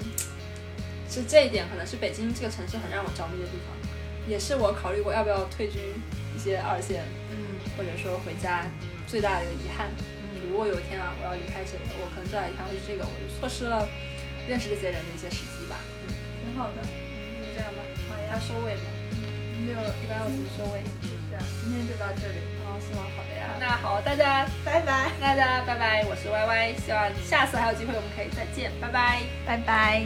是这一点可能是北京这个城市很让我着迷的地方，也是我考虑过要不要退居一些二线，嗯，或者说回家最大的一个遗憾。如果有一天啊，我要离开这里，我可能最大的遗憾会是这个，我就错失了认识这些人的一些时机吧。嗯，挺好的，就这样吧。好，要收尾吗？就一般我怎么收尾？这样，今天就到这里。哦，是吗？好的呀。那好，大家拜拜。大家拜拜，我是 Y Y，希望下次还有机会我们可以再见，拜拜，拜拜。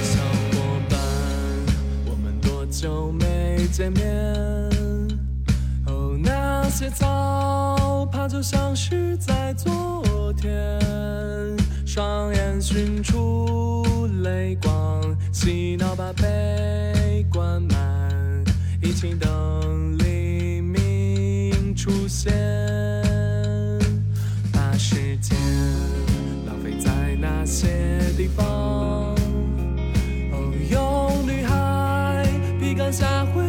小伙伴，我们多久没见面？哦，那些早爬就像是在昨天，双眼寻出泪光，洗脑把悲关满，一起等黎明出现，把时间浪费在那些地方。哦，有女孩笔杆下会